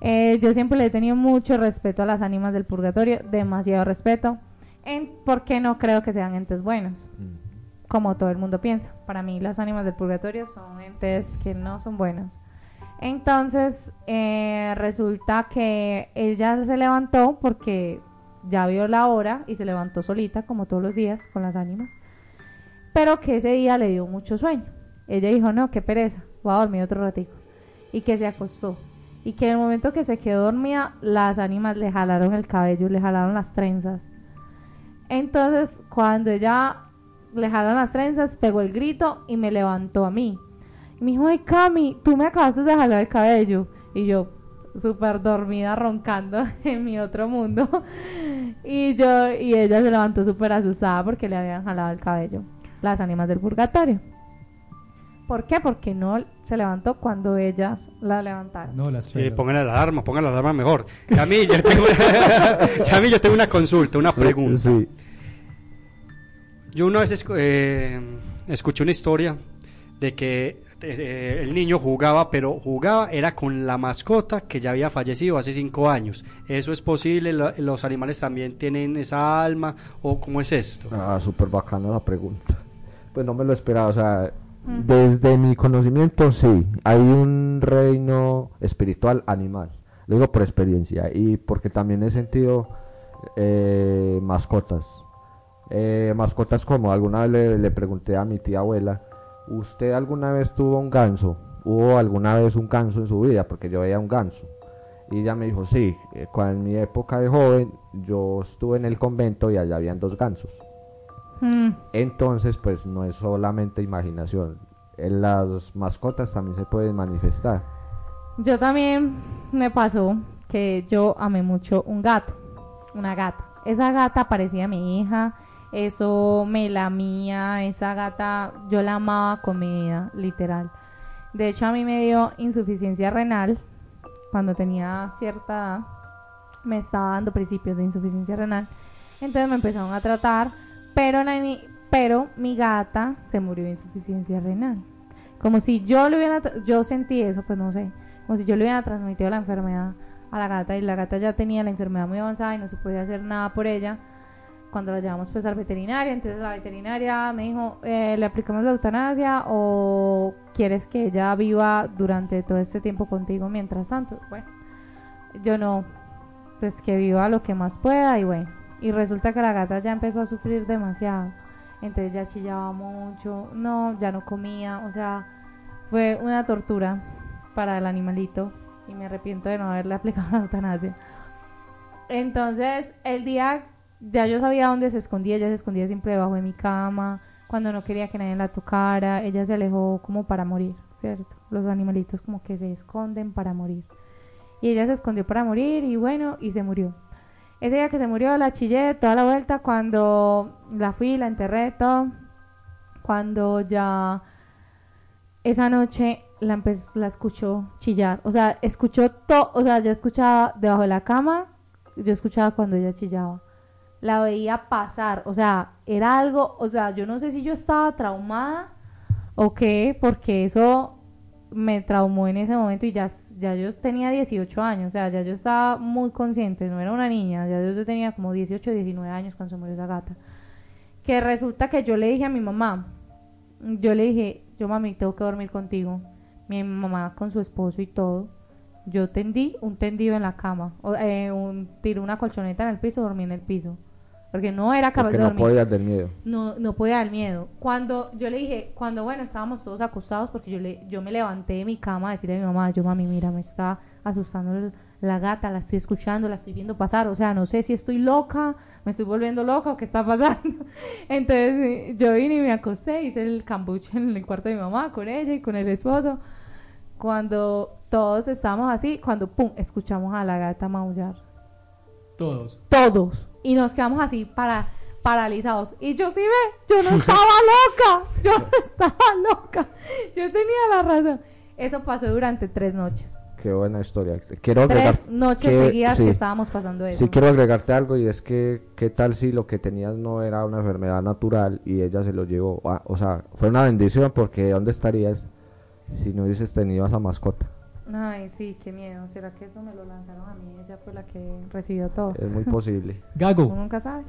Eh, yo siempre le he tenido mucho respeto a las ánimas del purgatorio, demasiado respeto, en, porque no creo que sean entes buenos, como todo el mundo piensa. Para mí las ánimas del purgatorio son entes que no son buenos. Entonces eh, resulta que ella se levantó porque ya vio la hora y se levantó solita, como todos los días, con las ánimas, pero que ese día le dio mucho sueño. Ella dijo, no, qué pereza, voy a dormir otro ratico. Y que se acostó. Y que en el momento que se quedó dormida, las ánimas le jalaron el cabello, le jalaron las trenzas. Entonces, cuando ella le jalaron las trenzas, pegó el grito y me levantó a mí. Y me dijo, ay Cami, tú me acabaste de jalar el cabello. Y yo, súper dormida, roncando en mi otro mundo. y yo, y ella se levantó súper asustada porque le habían jalado el cabello. Las ánimas del purgatorio. ¿Por qué? Porque no se levantó cuando ellas la levantaron.
No, las
Sí, pongan la alarma, pongan la alarma mejor. Camille, yo tengo una, Camille, yo tengo una consulta, una pregunta.
Sí.
Yo una vez escu- eh, escuché una historia de que eh, el niño jugaba, pero jugaba era con la mascota que ya había fallecido hace cinco años. ¿Eso es posible? ¿Lo- ¿Los animales también tienen esa alma? ¿O cómo es esto?
Ah, súper bacana la pregunta. Pues no me lo esperaba, o sea, desde mi conocimiento sí, hay un reino espiritual animal. Lo digo por experiencia y porque también he sentido eh, mascotas. Eh, mascotas como alguna vez le, le pregunté a mi tía abuela, ¿usted alguna vez tuvo un ganso? ¿Hubo alguna vez un ganso en su vida? Porque yo veía un ganso. Y ella me dijo, sí, eh, cuando en mi época de joven yo estuve en el convento y allá habían dos gansos.
Mm,
Entonces, pues no es solamente imaginación. En las mascotas también se pueden manifestar.
Yo también me pasó que yo amé mucho un gato, una gata. Esa gata parecía mi hija, eso me lamía, esa gata yo la amaba con mi vida, literal. De hecho, a mí me dio insuficiencia renal cuando tenía cierta edad. Me estaba dando principios de insuficiencia renal. Entonces me empezaron a tratar, pero, pero mi gata se murió de insuficiencia renal. Como si yo le hubiera, yo sentí eso, pues no sé, como si yo le hubiera transmitido la enfermedad a la gata y la gata ya tenía la enfermedad muy avanzada y no se podía hacer nada por ella. Cuando la llevamos pues al veterinario, entonces la veterinaria me dijo, eh, ¿le aplicamos la eutanasia o quieres que ella viva durante todo este tiempo contigo mientras tanto? Bueno, yo no, pues que viva lo que más pueda y bueno. Y resulta que la gata ya empezó a sufrir demasiado. Entonces ya chillaba mucho, no, ya no comía, o sea, fue una tortura para el animalito y me arrepiento de no haberle aplicado la eutanasia. Entonces, el día ya yo sabía dónde se escondía, ella se escondía siempre debajo de mi cama, cuando no quería que nadie la tocara, ella se alejó como para morir, ¿cierto? Los animalitos como que se esconden para morir. Y ella se escondió para morir y bueno, y se murió. Ese día que se murió la chillé toda la vuelta cuando la fui, la enterré, todo. Cuando ya esa noche la empezó, la escuchó chillar. O sea, escuchó todo, o sea, ya escuchaba debajo de la cama, yo escuchaba cuando ella chillaba. La veía pasar, o sea, era algo, o sea, yo no sé si yo estaba traumada o qué, porque eso me traumó en ese momento y ya, ya yo tenía 18 años, o sea, ya yo estaba muy consciente, no era una niña, ya yo tenía como 18, 19 años cuando se murió esa gata. Que resulta que yo le dije a mi mamá, yo le dije, yo mami, tengo que dormir contigo. Mi mamá con su esposo y todo. Yo tendí un tendido en la cama, o, eh, un, tiré una colchoneta en el piso, dormí en el piso. Porque no era capaz
Porque
de
no
dormir
podías del miedo.
no, no podía dar miedo. Cuando yo le dije, cuando bueno, estábamos todos acostados, porque yo le, yo me levanté de mi cama a decirle a mi mamá, yo mami, mira, me está asustando el- la gata, la estoy escuchando, la estoy viendo pasar, o sea, no sé si estoy loca, me estoy volviendo loca o qué está pasando. Entonces eh, yo vine y me acosté, hice el cambuche en el cuarto de mi mamá con ella y con el esposo. Cuando todos estábamos así, cuando pum, escuchamos a la gata maullar
Todos.
todos y nos quedamos así para paralizados y yo sí ve yo no estaba loca yo no estaba loca yo tenía la razón eso pasó durante tres noches
Qué buena historia. Quiero agregar.
tres noches
que-
seguidas
sí.
que estábamos pasando eso
Sí, quiero agregarte algo y es que, ¿qué tal si lo que tenías no era una enfermedad natural y ella se lo llevó? Ah, o sea, fue una bendición porque ¿dónde estarías si no hubieses tenido a esa mascota?
Ay sí qué miedo será que eso me lo lanzaron a mí ella fue la que recibió todo
Es muy posible.
uno
Gago,
nunca sabe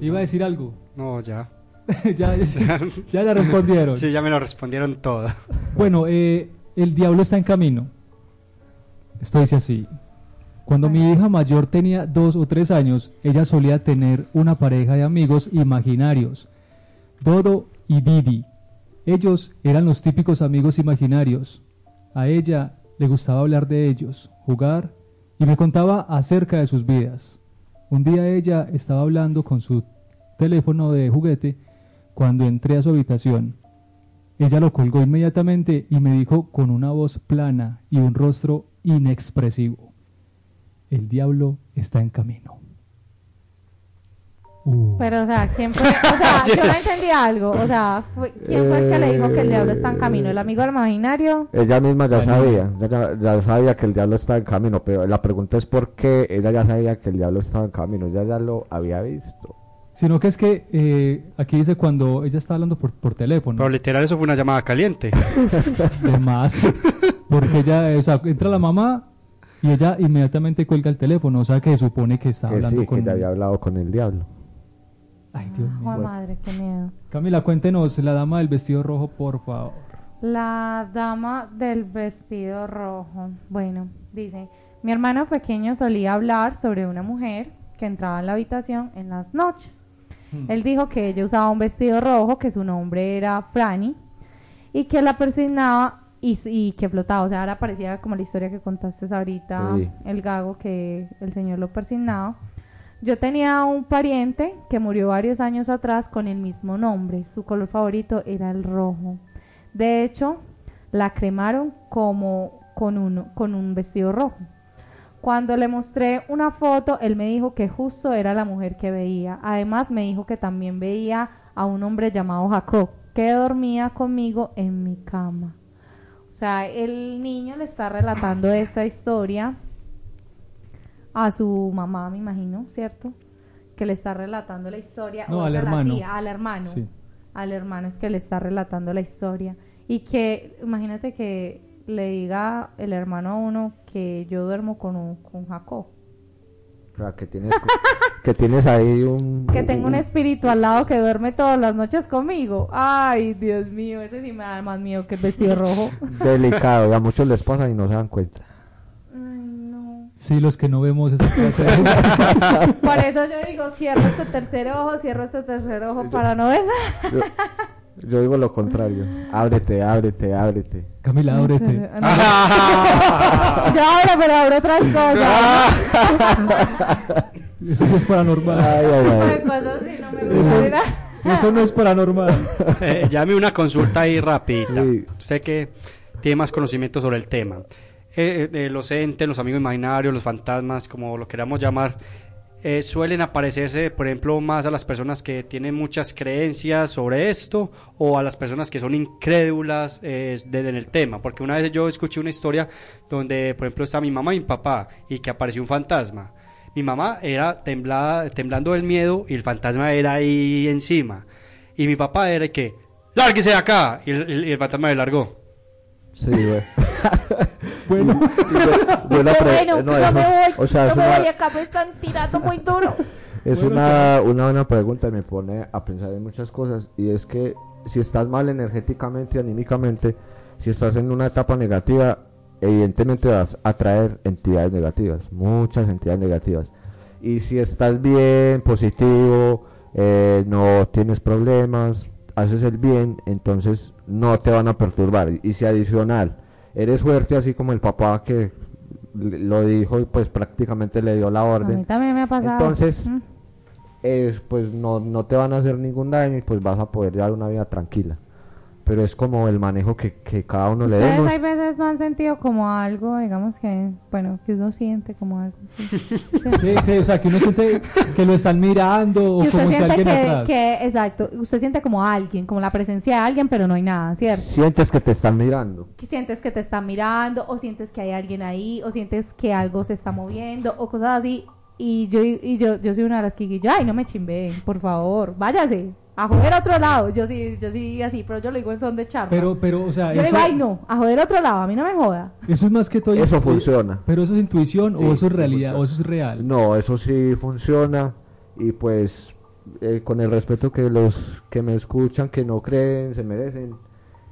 iba a decir algo.
No, ya.
ya, ya, ya le respondieron.
Sí, ya me lo respondieron todo.
Bueno, eh, el diablo está en camino. Esto dice así. Cuando mi hija mayor tenía dos o tres años, ella solía tener una pareja de amigos imaginarios, Dodo y Didi. Ellos eran los típicos amigos imaginarios. A ella le gustaba hablar de ellos, jugar y me contaba acerca de sus vidas. Un día ella estaba hablando con su teléfono de juguete cuando entré a su habitación. Ella lo colgó inmediatamente y me dijo con una voz plana y un rostro inexpresivo. El diablo está en camino. Uh.
pero o sea quién fue o sea yo no entendí algo o sea fue- quién fue el que le dijo que el diablo está en camino el amigo imaginario
Ella misma ya
Bueno.
sabía, ya, ya- sabía que el diablo estaba en camino, pero la pregunta es por qué ella ya sabía que el diablo estaba en camino, ella ya lo había visto.
Sino que es que eh, aquí dice cuando ella está hablando por, por teléfono.
Pero literal eso fue una llamada caliente.
de más. Porque ella, o sea, entra la mamá y ella inmediatamente cuelga el teléfono. O sea, que se supone que está
Que
hablando
sí,
con.
que ya había hablado con el diablo.
Ay, Dios mío.
Jue madre qué miedo
Camila, cuéntenos la dama del vestido rojo, por favor.
La dama del vestido rojo. Bueno, dice, mi hermano pequeño solía hablar sobre una mujer que entraba en la habitación en las noches.
Hmm.
Él dijo que ella usaba un vestido rojo, que su nombre era Franny, y que la persignaba y, y que flotaba. O sea, ahora parecía como la historia que contaste ahorita,
Sí.
el gago, que el señor lo persignaba. Yo tenía un pariente que murió varios años atrás con el mismo nombre. Su color favorito era el rojo. De hecho, la cremaron como con un, con un vestido rojo. Cuando le mostré una foto, él me dijo que justo era la mujer que veía. Además, me dijo que también veía a un hombre llamado Jacob, que dormía conmigo en mi cama. O sea, el niño le está relatando esta historia a su mamá, me imagino, ¿cierto? Que le está relatando la historia.
No,
o
al
a la
hermano.
tía, al hermano.
Sí.
Al hermano es que le está relatando la historia. Y que, imagínate que le diga el hermano a uno que yo duermo con, un- con Jacob.
O sea, que tienes, que tienes ahí un...
Que tengo un espíritu al lado que duerme todas las noches conmigo. Ay, Dios mío, ese sí me da más miedo que el vestido rojo.
Delicado, a muchos les pasa y no se dan cuenta.
No.
Sí, los que no vemos esa clase de-
Por eso yo digo, cierro este tercer ojo, cierro este tercer ojo para no ver nada.
Yo, yo digo lo contrario. Ábrete, ábrete, ábrete.
Camila, ábrete.
Yo abro, pero abro otras cosas.
Eso sí es paranormal.
Ay, ay,
De
ay.
cosas sí no me
Eso,
gusta. mira.
eso no es paranormal.
Eh, llame una consulta ahí rapidita.
Sí.
Sé que tiene más conocimiento sobre el tema. Eh, eh, los entes, los amigos imaginarios, los fantasmas, como lo queramos llamar, eh, suelen aparecerse, por ejemplo, más a las personas que tienen muchas creencias sobre esto o a las personas que son incrédulas eh, en el tema. Porque una vez yo escuché una historia donde, por ejemplo, está mi mamá y mi papá y que apareció un fantasma. Mi mamá era temblada, temblando del miedo y el fantasma era ahí encima. Y mi papá era que, ¡lárguese de acá! Y el, el fantasma le largó.
Sí, güey.
Bueno,
no,
no
eso-
me voy,
o sea,
no
es
me
una-
voy, acá me están tirando muy duro.
Es
Bueno,
una, una buena pregunta y me pone a pensar en muchas cosas. Y es que si estás mal energéticamente y anímicamente, si estás en una etapa negativa, evidentemente vas a atraer entidades negativas, muchas entidades negativas. Y si estás bien, positivo, eh, no tienes problemas, haces el bien, entonces no te van a perturbar. Y si adicional, eres fuerte así como el papá que lo dijo y pues prácticamente le dio la
A
orden.
mí también me ha pasado.
Entonces,
Mm.
es, pues no, no te van a hacer ningún daño y pues vas a poder llevar una vida tranquila. Pero es como el manejo que, que cada uno le
Ustedes
demos.
hay veces no han sentido como algo, digamos que, bueno, que uno siente como algo. Sí. Sí.
sí, o sea, que uno siente que lo están mirando o
Que
como si alguien
que,
atrás.
que- exacto, usted siente como alguien, como la presencia de alguien, pero no hay nada, ¿cierto?
Sientes que te están mirando.
Que sientes que te están mirando, o sientes que hay alguien ahí, o sientes que algo se está moviendo, o cosas así. Y yo, y yo, yo soy una de las que digo, ay, no me chimbeen, por favor, váyase, a joder a otro lado. Yo sí, yo sí así, pero yo lo digo en son de charla.
Pero, pero, o sea,
yo le
eso,
digo, ay, no, a joder a otro lado, a mí no me joda.
eso es más que todo.
Eso funciona.
Pero eso es intuición
Sí,
o eso es realidad
funciona.
o eso es real.
No, eso sí funciona y pues eh, con el respeto que los que me escuchan, que no creen, se merecen.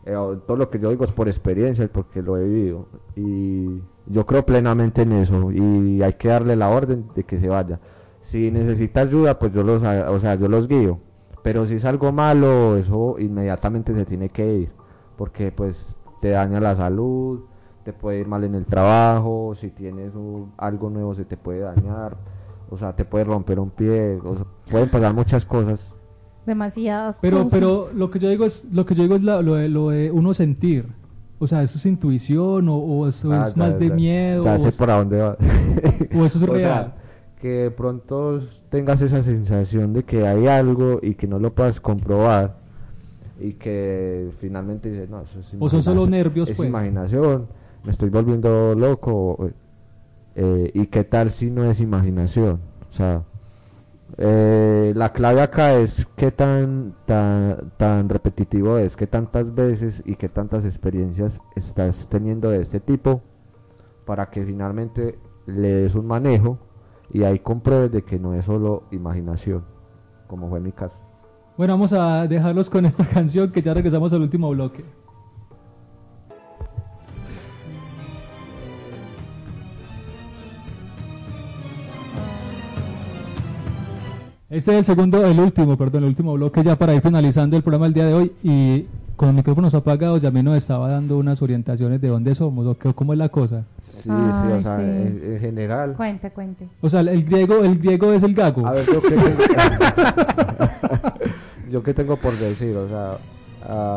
eh, todo lo que yo digo es por experiencia y porque lo he vivido. Y yo creo plenamente en eso y hay que darle la orden de que se vaya. Si necesita ayuda, pues yo los, o sea, yo los guío. Pero si es algo malo, eso inmediatamente se tiene que ir. Porque pues te daña la salud, te puede ir mal en el trabajo, si tienes un- algo nuevo se te puede dañar, o sea, te puede romper un pie, o sea, pueden pasar muchas cosas.
Demasiadas
Pero,
cosas.
pero lo que yo digo es, lo que yo digo es la- lo, de, lo de uno sentir. O sea, ¿eso es intuición o, o eso
Ah,
es
ya-
más de miedo?
Ya
o,
sé
es-
por a dónde va.
o eso es
O
real?
sea, que de pronto tengas esa sensación de que hay algo y que no lo puedas comprobar y que finalmente dices, no, eso es
O son solo nervios,
es
pues.
imaginación, me estoy volviendo loco. eh, ¿Y qué tal si no es imaginación? O sea, eh, la clave acá es qué tan, tan, tan repetitivo es, qué tantas veces y qué tantas experiencias estás teniendo de este tipo para que finalmente le des un manejo y ahí compruebes de que no es solo imaginación, como fue mi caso.
Bueno, vamos a dejarlos con esta canción que ya regresamos al último bloque. Este es el segundo, el último, perdón, el último bloque ya para ir finalizando el programa el día de hoy y con micrófonos apagados ya me nos estaba dando unas orientaciones de dónde somos o qué- cómo es la cosa.
Sí, sí,
Ay,
o sea,
sí.
En, en general.
Cuente, cuente.
O sea, el griego, el griego es el gago.
A ver, yo qué tengo, yo qué tengo por decir, o sea,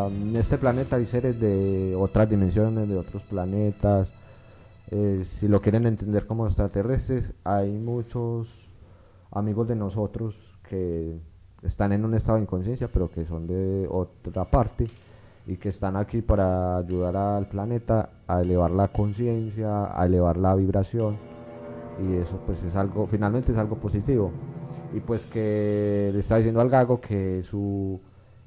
en este planeta hay seres de otras dimensiones, de otros planetas. eh, si lo quieren entender como extraterrestres, hay muchos amigos de nosotros que están en un estado de inconsciencia, pero que son de otra parte y que están aquí para ayudar al planeta a elevar la conciencia, a elevar la vibración y eso pues es algo, finalmente es algo positivo. Y pues que le está diciendo al gago que su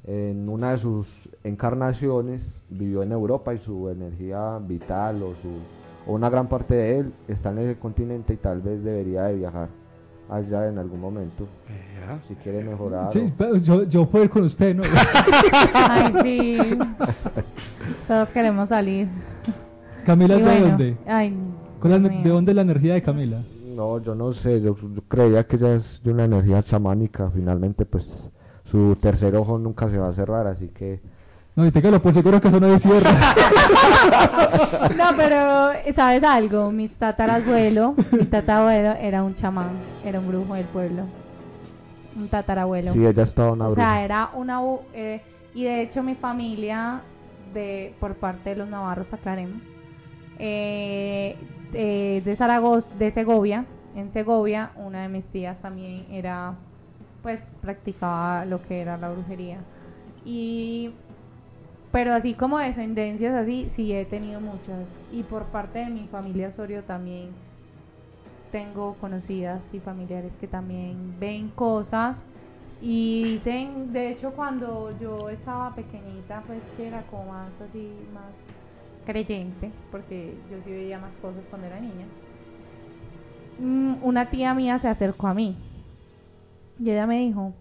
en una de sus encarnaciones vivió en Europa y su energía vital o su o una gran parte de él está en ese continente y tal vez debería de viajar allá en algún momento si quiere mejorar.
Sí,
o-
pero yo, yo puedo ir con usted, ¿no?
Ay, sí. Todos queremos salir.
Camila,
Y
¿de
bueno,
dónde?
Ay,
¿Cuál es la-
Dios
¿De dónde es la energía de Camila?
No, yo no sé, yo, yo creía que ella es de una energía chamánica, finalmente pues su tercer ojo nunca se va a cerrar, así que
No, y téngalo por seguro que eso no es.
No, pero ¿sabes algo? Mis tatarabuelo, mi tatarabuelo era un chamán, era un brujo del pueblo. Un tatarabuelo.
sí, ella estaba una
o
bruja.
sea, era una... eh, y de hecho mi familia, de por parte de los navarros, aclaremos, eh, eh, de Zaragoza, de Segovia, en Segovia, una de mis tías también era, pues, practicaba lo que era la brujería. Y pero así como descendencias así, sí he tenido muchas. Y por parte de mi familia Osorio también tengo conocidas y familiares que también ven cosas y dicen, de hecho cuando yo estaba pequeñita, pues que era como más así, más creyente, porque yo sí veía más cosas cuando era niña. Mm, Una tía mía se acercó a mí y ella me dijo,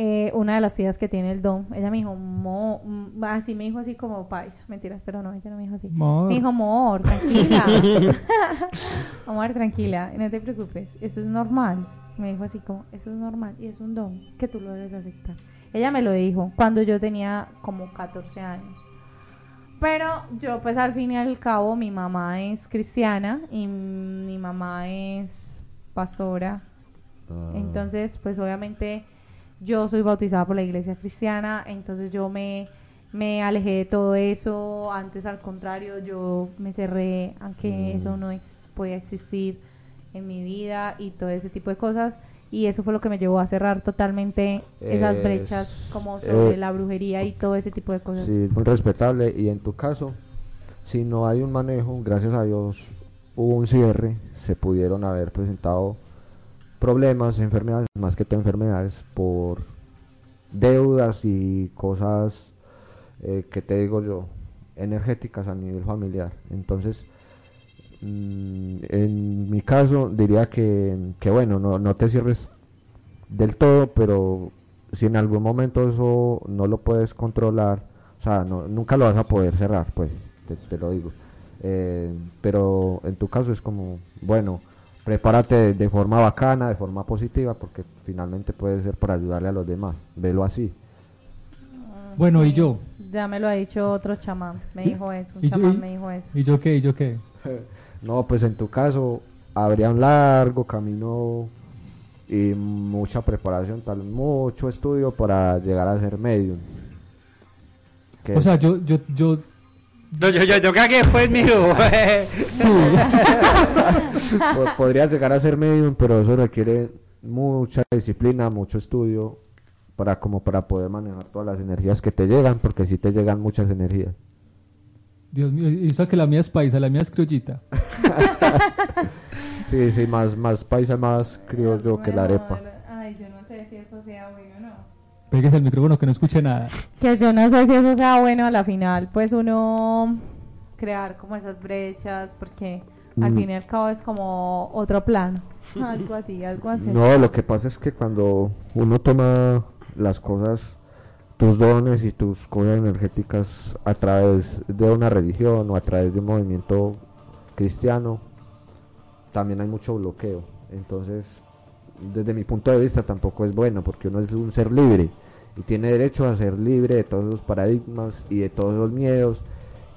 eh, una de las tías que tiene el don, ella me dijo, mo, mm, así me dijo así como paisa, mentiras, pero no, ella no me dijo así.
Mor.
Me dijo, amor, tranquila. amor, tranquila, no te preocupes, eso es normal. Me dijo así como, eso es normal y es un don que tú lo debes aceptar. Ella me lo dijo cuando yo tenía como 14 años. Pero yo pues al fin y al cabo mi mamá es cristiana y mi mamá es pastora
Ah,
entonces, pues obviamente yo soy bautizada por la iglesia cristiana, entonces yo me, me alejé de todo eso. Antes, al contrario, yo me cerré a que
Mm.
eso no ex- podía existir en mi vida y todo ese tipo de cosas. Y eso fue lo que me llevó a cerrar totalmente esas
Es-
brechas como sobre
eh,
la brujería y todo ese tipo de cosas.
Sí, muy respetable. Y en tu caso, si no hay un manejo, gracias a Dios hubo un cierre, se pudieron haber presentado problemas, enfermedades, más que todo enfermedades, por deudas y cosas, eh, que te digo yo, energéticas a nivel familiar. Entonces, mm, en mi caso diría que, que bueno, no, no te cierres del todo, pero si en algún momento eso no lo puedes controlar, o sea, no, nunca lo vas a poder cerrar, pues, te, te lo digo. Eh, pero en tu caso es como, bueno, prepárate de, de forma bacana, de forma positiva, porque finalmente puede ser para ayudarle a los demás, velo así.
Bueno, ¿y yo?
Ya me lo ha dicho otro chamán, me dijo eso, un
¿Y yo-
chamán me dijo eso.
¿Y yo qué? ¿Y yo qué?
No, pues en tu caso habría un largo camino y mucha preparación, tal, mucho estudio para llegar a ser medium.
O sea, yo, yo, yo,
No, yo, yo, yo cagué, pues, mijo.
sí.
po- podrías llegar a ser medium, pero eso requiere mucha disciplina, mucho estudio para como para poder manejar todas las energías que te llegan, porque si te llegan muchas energías.
Dios mío, y eso que la mía es paisa, la mía es criollita.
Sí, sí, más más paisa, más criollo que la arepa.
Ay, yo no sé si eso sea
Pégese el micrófono que no escuche nada.
Que yo no sé si eso sea bueno a la final, pues uno crear como esas brechas, porque al
Mm.
fin y al cabo es como otro plano, algo así, algo así.
No, lo que pasa es que cuando uno toma las cosas, tus dones y tus cosas energéticas a través de una religión o a través de un movimiento cristiano, también hay mucho bloqueo. Entonces, desde mi punto de vista tampoco es bueno porque uno es un ser libre y tiene derecho a ser libre de todos esos paradigmas y de todos esos miedos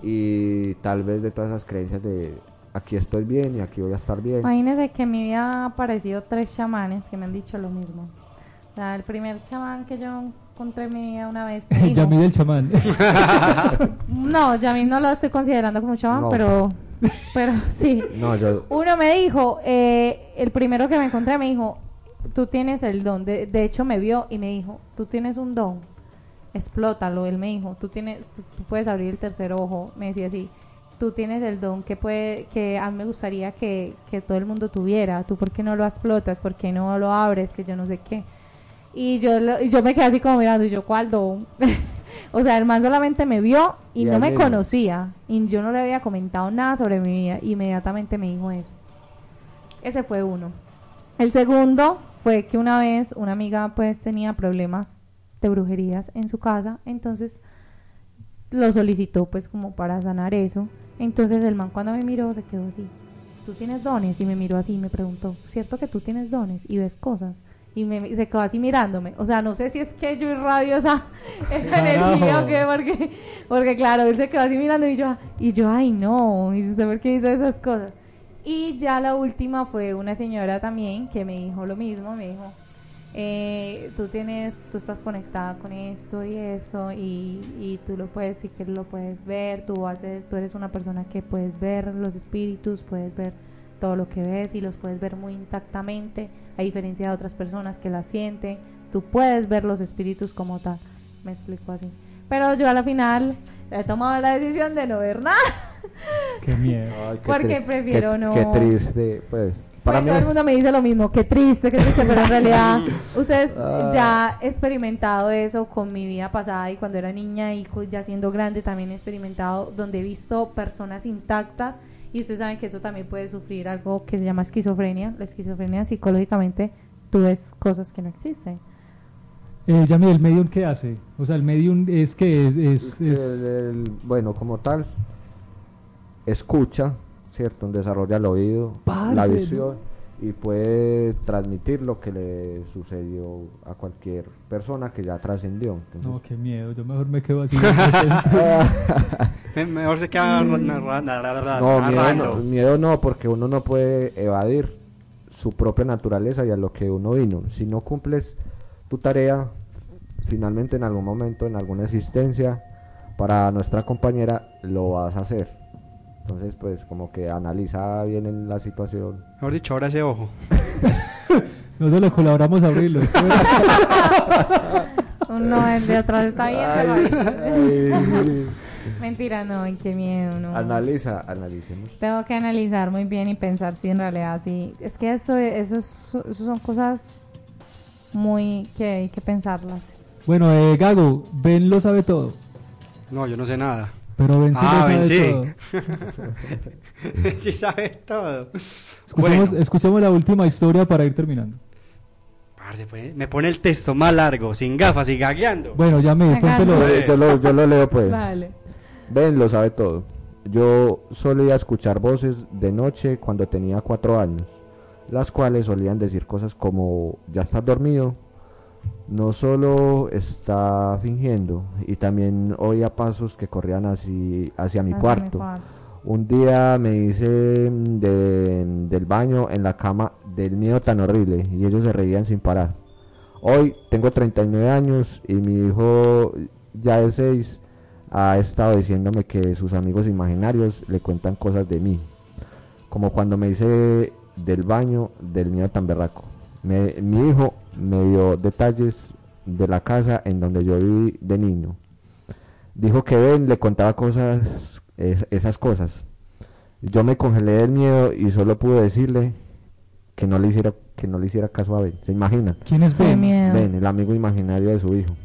y tal vez de todas esas creencias de aquí estoy bien y aquí voy a estar bien.
Imagínese que en mi vida han aparecido tres chamanes que me han dicho lo mismo. O sea, el primer chamán que yo encontré en mi vida una vez me
Yamil el chamán.
No, Yamil no lo estoy considerando como chamán,
No.
pero, pero sí.
No, yo,
Uno me dijo, eh, el primero que me encontré me dijo, tú tienes el don. De, de hecho me vio y me dijo, tú tienes un don, explótalo. Él me dijo, tú tienes, tú, tú puedes abrir el tercer ojo. Me decía así, tú tienes el don que puede, que a mí me gustaría que, que todo el mundo tuviera. Tú por qué no lo explotas, por qué no lo abres, que yo no sé qué. Y yo, lo- y yo me quedé así como mirando, y yo, ¿cuál don? O sea, el man solamente me vio y,
Y
no me conocía. Y yo no le había comentado nada sobre mi vida. Inmediatamente me dijo eso. Ese fue uno. El segundo fue que una vez una amiga pues tenía problemas de brujerías en su casa. Entonces lo solicitó pues como para sanar eso. Entonces el man cuando me miró se quedó así. ¿Tú tienes dones? Y me miró así y me preguntó, ¿cierto que tú tienes dones y ves cosas? Y me, se quedó así mirándome. O sea, no sé si es que yo irradio esa, esa energía o qué, porque, porque claro, él se quedó así mirando y yo, y yo, ay no, y usted por qué hizo esas cosas. Y ya la última fue una señora también que me dijo lo mismo, me dijo, eh, tú tienes, tú estás conectada con esto y eso y, y tú lo puedes, si quieres lo puedes ver, tú haces, tú eres una persona que puedes ver los espíritus, puedes ver todo lo que ves y los puedes ver muy intactamente, a diferencia de otras personas que la sienten, tú puedes ver los espíritus como tal, me explico así. Pero yo a la final he tomado la decisión de no ver nada.
Qué miedo.
Ay, qué
Porque prefiero
qué-
no-
Qué triste, pues. Para
Pues
mí
todo el mundo me dice lo mismo, qué triste, qué triste, pero en realidad ustedes
Ah.
ya he experimentado eso con mi vida pasada y cuando era niña y ya siendo grande también he experimentado donde he visto personas intactas y ustedes saben que eso también puede sufrir algo que se llama esquizofrenia. La esquizofrenia psicológicamente tú ves cosas que no existen.
Eh, Yami, ¿el medium qué hace? O sea, el medium es que es... es- es-
el- el- bueno, como tal, escucha, ¿cierto? Desarrolla el oído,
Parce,
la visión y puede transmitir lo que le sucedió a cualquier persona que ya trascendió. Entonces,
No, qué miedo. Yo mejor me quedo así.
Mejor se queda narra-
no, miedo no, miedo no, porque uno no puede evadir su propia naturaleza y a lo que uno vino. Si no cumples tu tarea, finalmente en algún momento, en alguna existencia, para nuestra compañera lo vas a hacer. Entonces, pues como que analiza bien en la situación.
Mejor dicho, ahora ese ojo.
Nosotros le colaboramos a abrirlo.
No, el de atrás está bien.
Ay,
pero-
ay.
Mentira, no, y qué miedo, no.
Analiza, analicemos.
Tengo que analizar muy bien y pensar si en realidad sí. Es que eso, eso, es- eso son cosas muy que hay que pensarlas.
Bueno, eh, Gago, Ben lo sabe todo.
No, yo no sé nada.
Pero Ben sí
Ah,
lo sabe
sí.
todo.
sí sabe todo.
Escuchemos,
Bueno.
escuchemos la última historia para ir terminando.
Parce, pues, me pone el texto más largo, sin gafas y gagueando.
Bueno,
no.
Yo, yo lo, yo lo leo pues.
Dale.
Ben lo sabe todo. Yo solía escuchar voces de noche cuando tenía cuatro años, las cuales solían decir cosas como ya estás dormido, no solo está fingiendo, y también oía pasos que corrían así, hacia mi
Hacia
cuarto. Un día me hice mm, de- del baño en la cama del miedo tan horrible y ellos se reían sin parar. Hoy tengo 39 años y mi hijo ya de 6 ha estado diciéndome que sus amigos imaginarios le cuentan cosas de mí. Como cuando me hice del baño del miedo tan berraco. Me- mi hijo me dio detalles de la casa en donde yo viví de niño. Dijo que Ben le contaba cosas, es- esas cosas. Yo me congelé del miedo y solo pude decirle que no le hiciera que no le hiciera caso a Ben. ¿Se imagina?
¿Quién es Ben?
miedo.
Ben, el amigo imaginario de su hijo.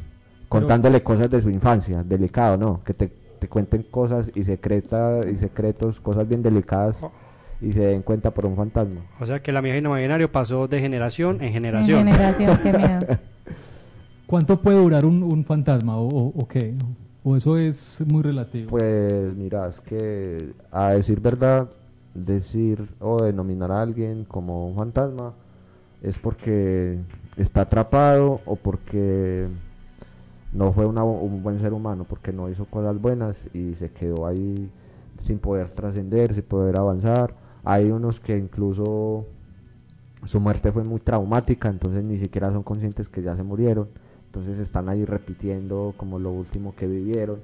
Contándole cosas de su infancia, delicado, ¿no? Que te, te cuenten cosas y secretas y secretos, cosas bien delicadas y se den cuenta por un fantasma.
O sea que el amigo imaginario pasó de generación en
En
generación.
generación, qué miedo.
¿Cuánto puede durar un, un fantasma o, o- o qué? ¿O eso es muy relativo?
Pues mira, es que a decir verdad, decir o denominar a alguien como un fantasma es porque está atrapado o porque no fue una un buen ser humano, porque no hizo cosas buenas y se quedó ahí sin poder trascender, sin poder avanzar. Hay unos que incluso su muerte fue muy traumática, entonces ni siquiera son conscientes que ya se murieron. Entonces están ahí repitiendo como lo último que vivieron.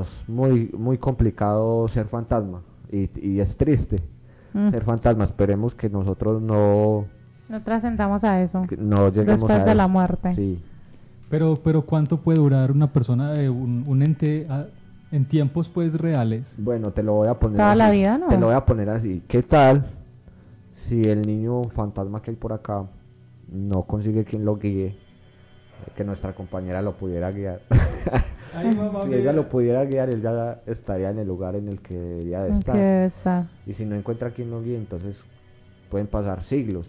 Es muy, muy complicado ser fantasma y, y es triste
Mm.
ser fantasma. Esperemos que nosotros no,
No trascendamos a eso.
no lleguemos
Después
a
de la muerte.
Sí.
Pero, pero ¿cuánto puede durar una persona, eh, un, un ente ah, en tiempos pues reales?
Bueno, te lo voy a poner
Toda
así.
la vida, ¿no?
Te lo voy a poner así. ¿Qué tal si el niño fantasma que hay por acá no consigue quien lo guíe? Que nuestra compañera lo pudiera guiar. si ella lo pudiera guiar, él ya estaría en el lugar en el que debería de
¿En
estar.
estar?
Y si no encuentra quien lo guíe, entonces pueden pasar siglos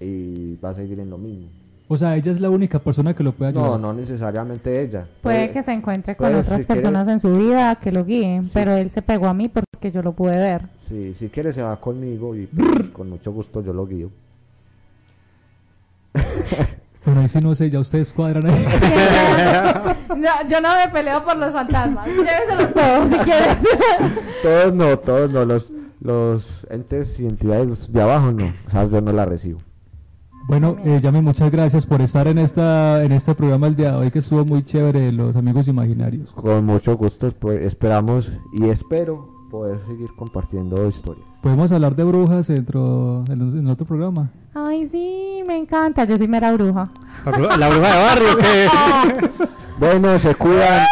y va a seguir en lo mismo.
O sea, ella es la única persona que lo puede ayudar.
No, no necesariamente ella.
Puede que se encuentre con
puede,
otras
si quiere-
personas en su vida que lo guíen, pero él se pegó a mí porque yo lo pude ver.
Sí, si quiere se va conmigo y pues, con mucho gusto yo lo guío.
Bueno, ahí sí no sé, ya ustedes cuadran ahí.
No, yo no me peleo por los fantasmas. Lléveselos todos si quieres.
Todos no, todos no, los, los entes y entidades de abajo no, esas yo no las recibo.
Bueno, eh, Yami, muchas gracias por estar en esta en este programa el día de hoy que estuvo muy chévere los amigos imaginarios.
Con mucho gusto pues, esperamos y espero poder seguir compartiendo historias.
Podemos hablar de brujas dentro en, en otro programa.
Ay, sí, me encanta. Yo soy mera bruja.
La bruja, la bruja de barrio, que
Bueno, se cuidan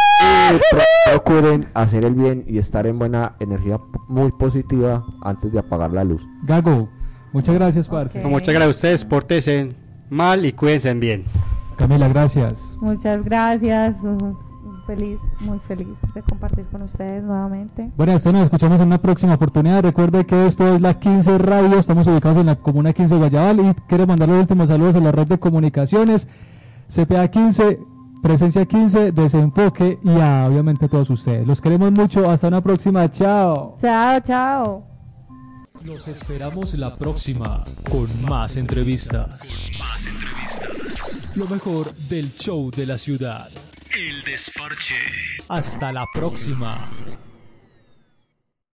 y pro- procuren hacer el bien y estar en buena energía muy positiva antes de apagar la luz.
Gago, muchas gracias, parce.
Muchas gracias a ustedes, pórtense mal y cuídense bien.
Camila, gracias.
Muchas gracias. Feliz, muy feliz de compartir con ustedes nuevamente.
Bueno, a ustedes nos escuchamos en una próxima oportunidad. Recuerde que esto es la 15 Radio. Estamos ubicados en la comuna 15 de Guayabal y quiero mandar los últimos saludos a la red de comunicaciones. CPA 15, Presencia 15, Desenfoque y a obviamente a todos ustedes. Los queremos mucho. Hasta una próxima. Chao.
Chao, chao.
Los esperamos la próxima con más entrevistas. Lo mejor del show de la ciudad. El desparche. Hasta la próxima.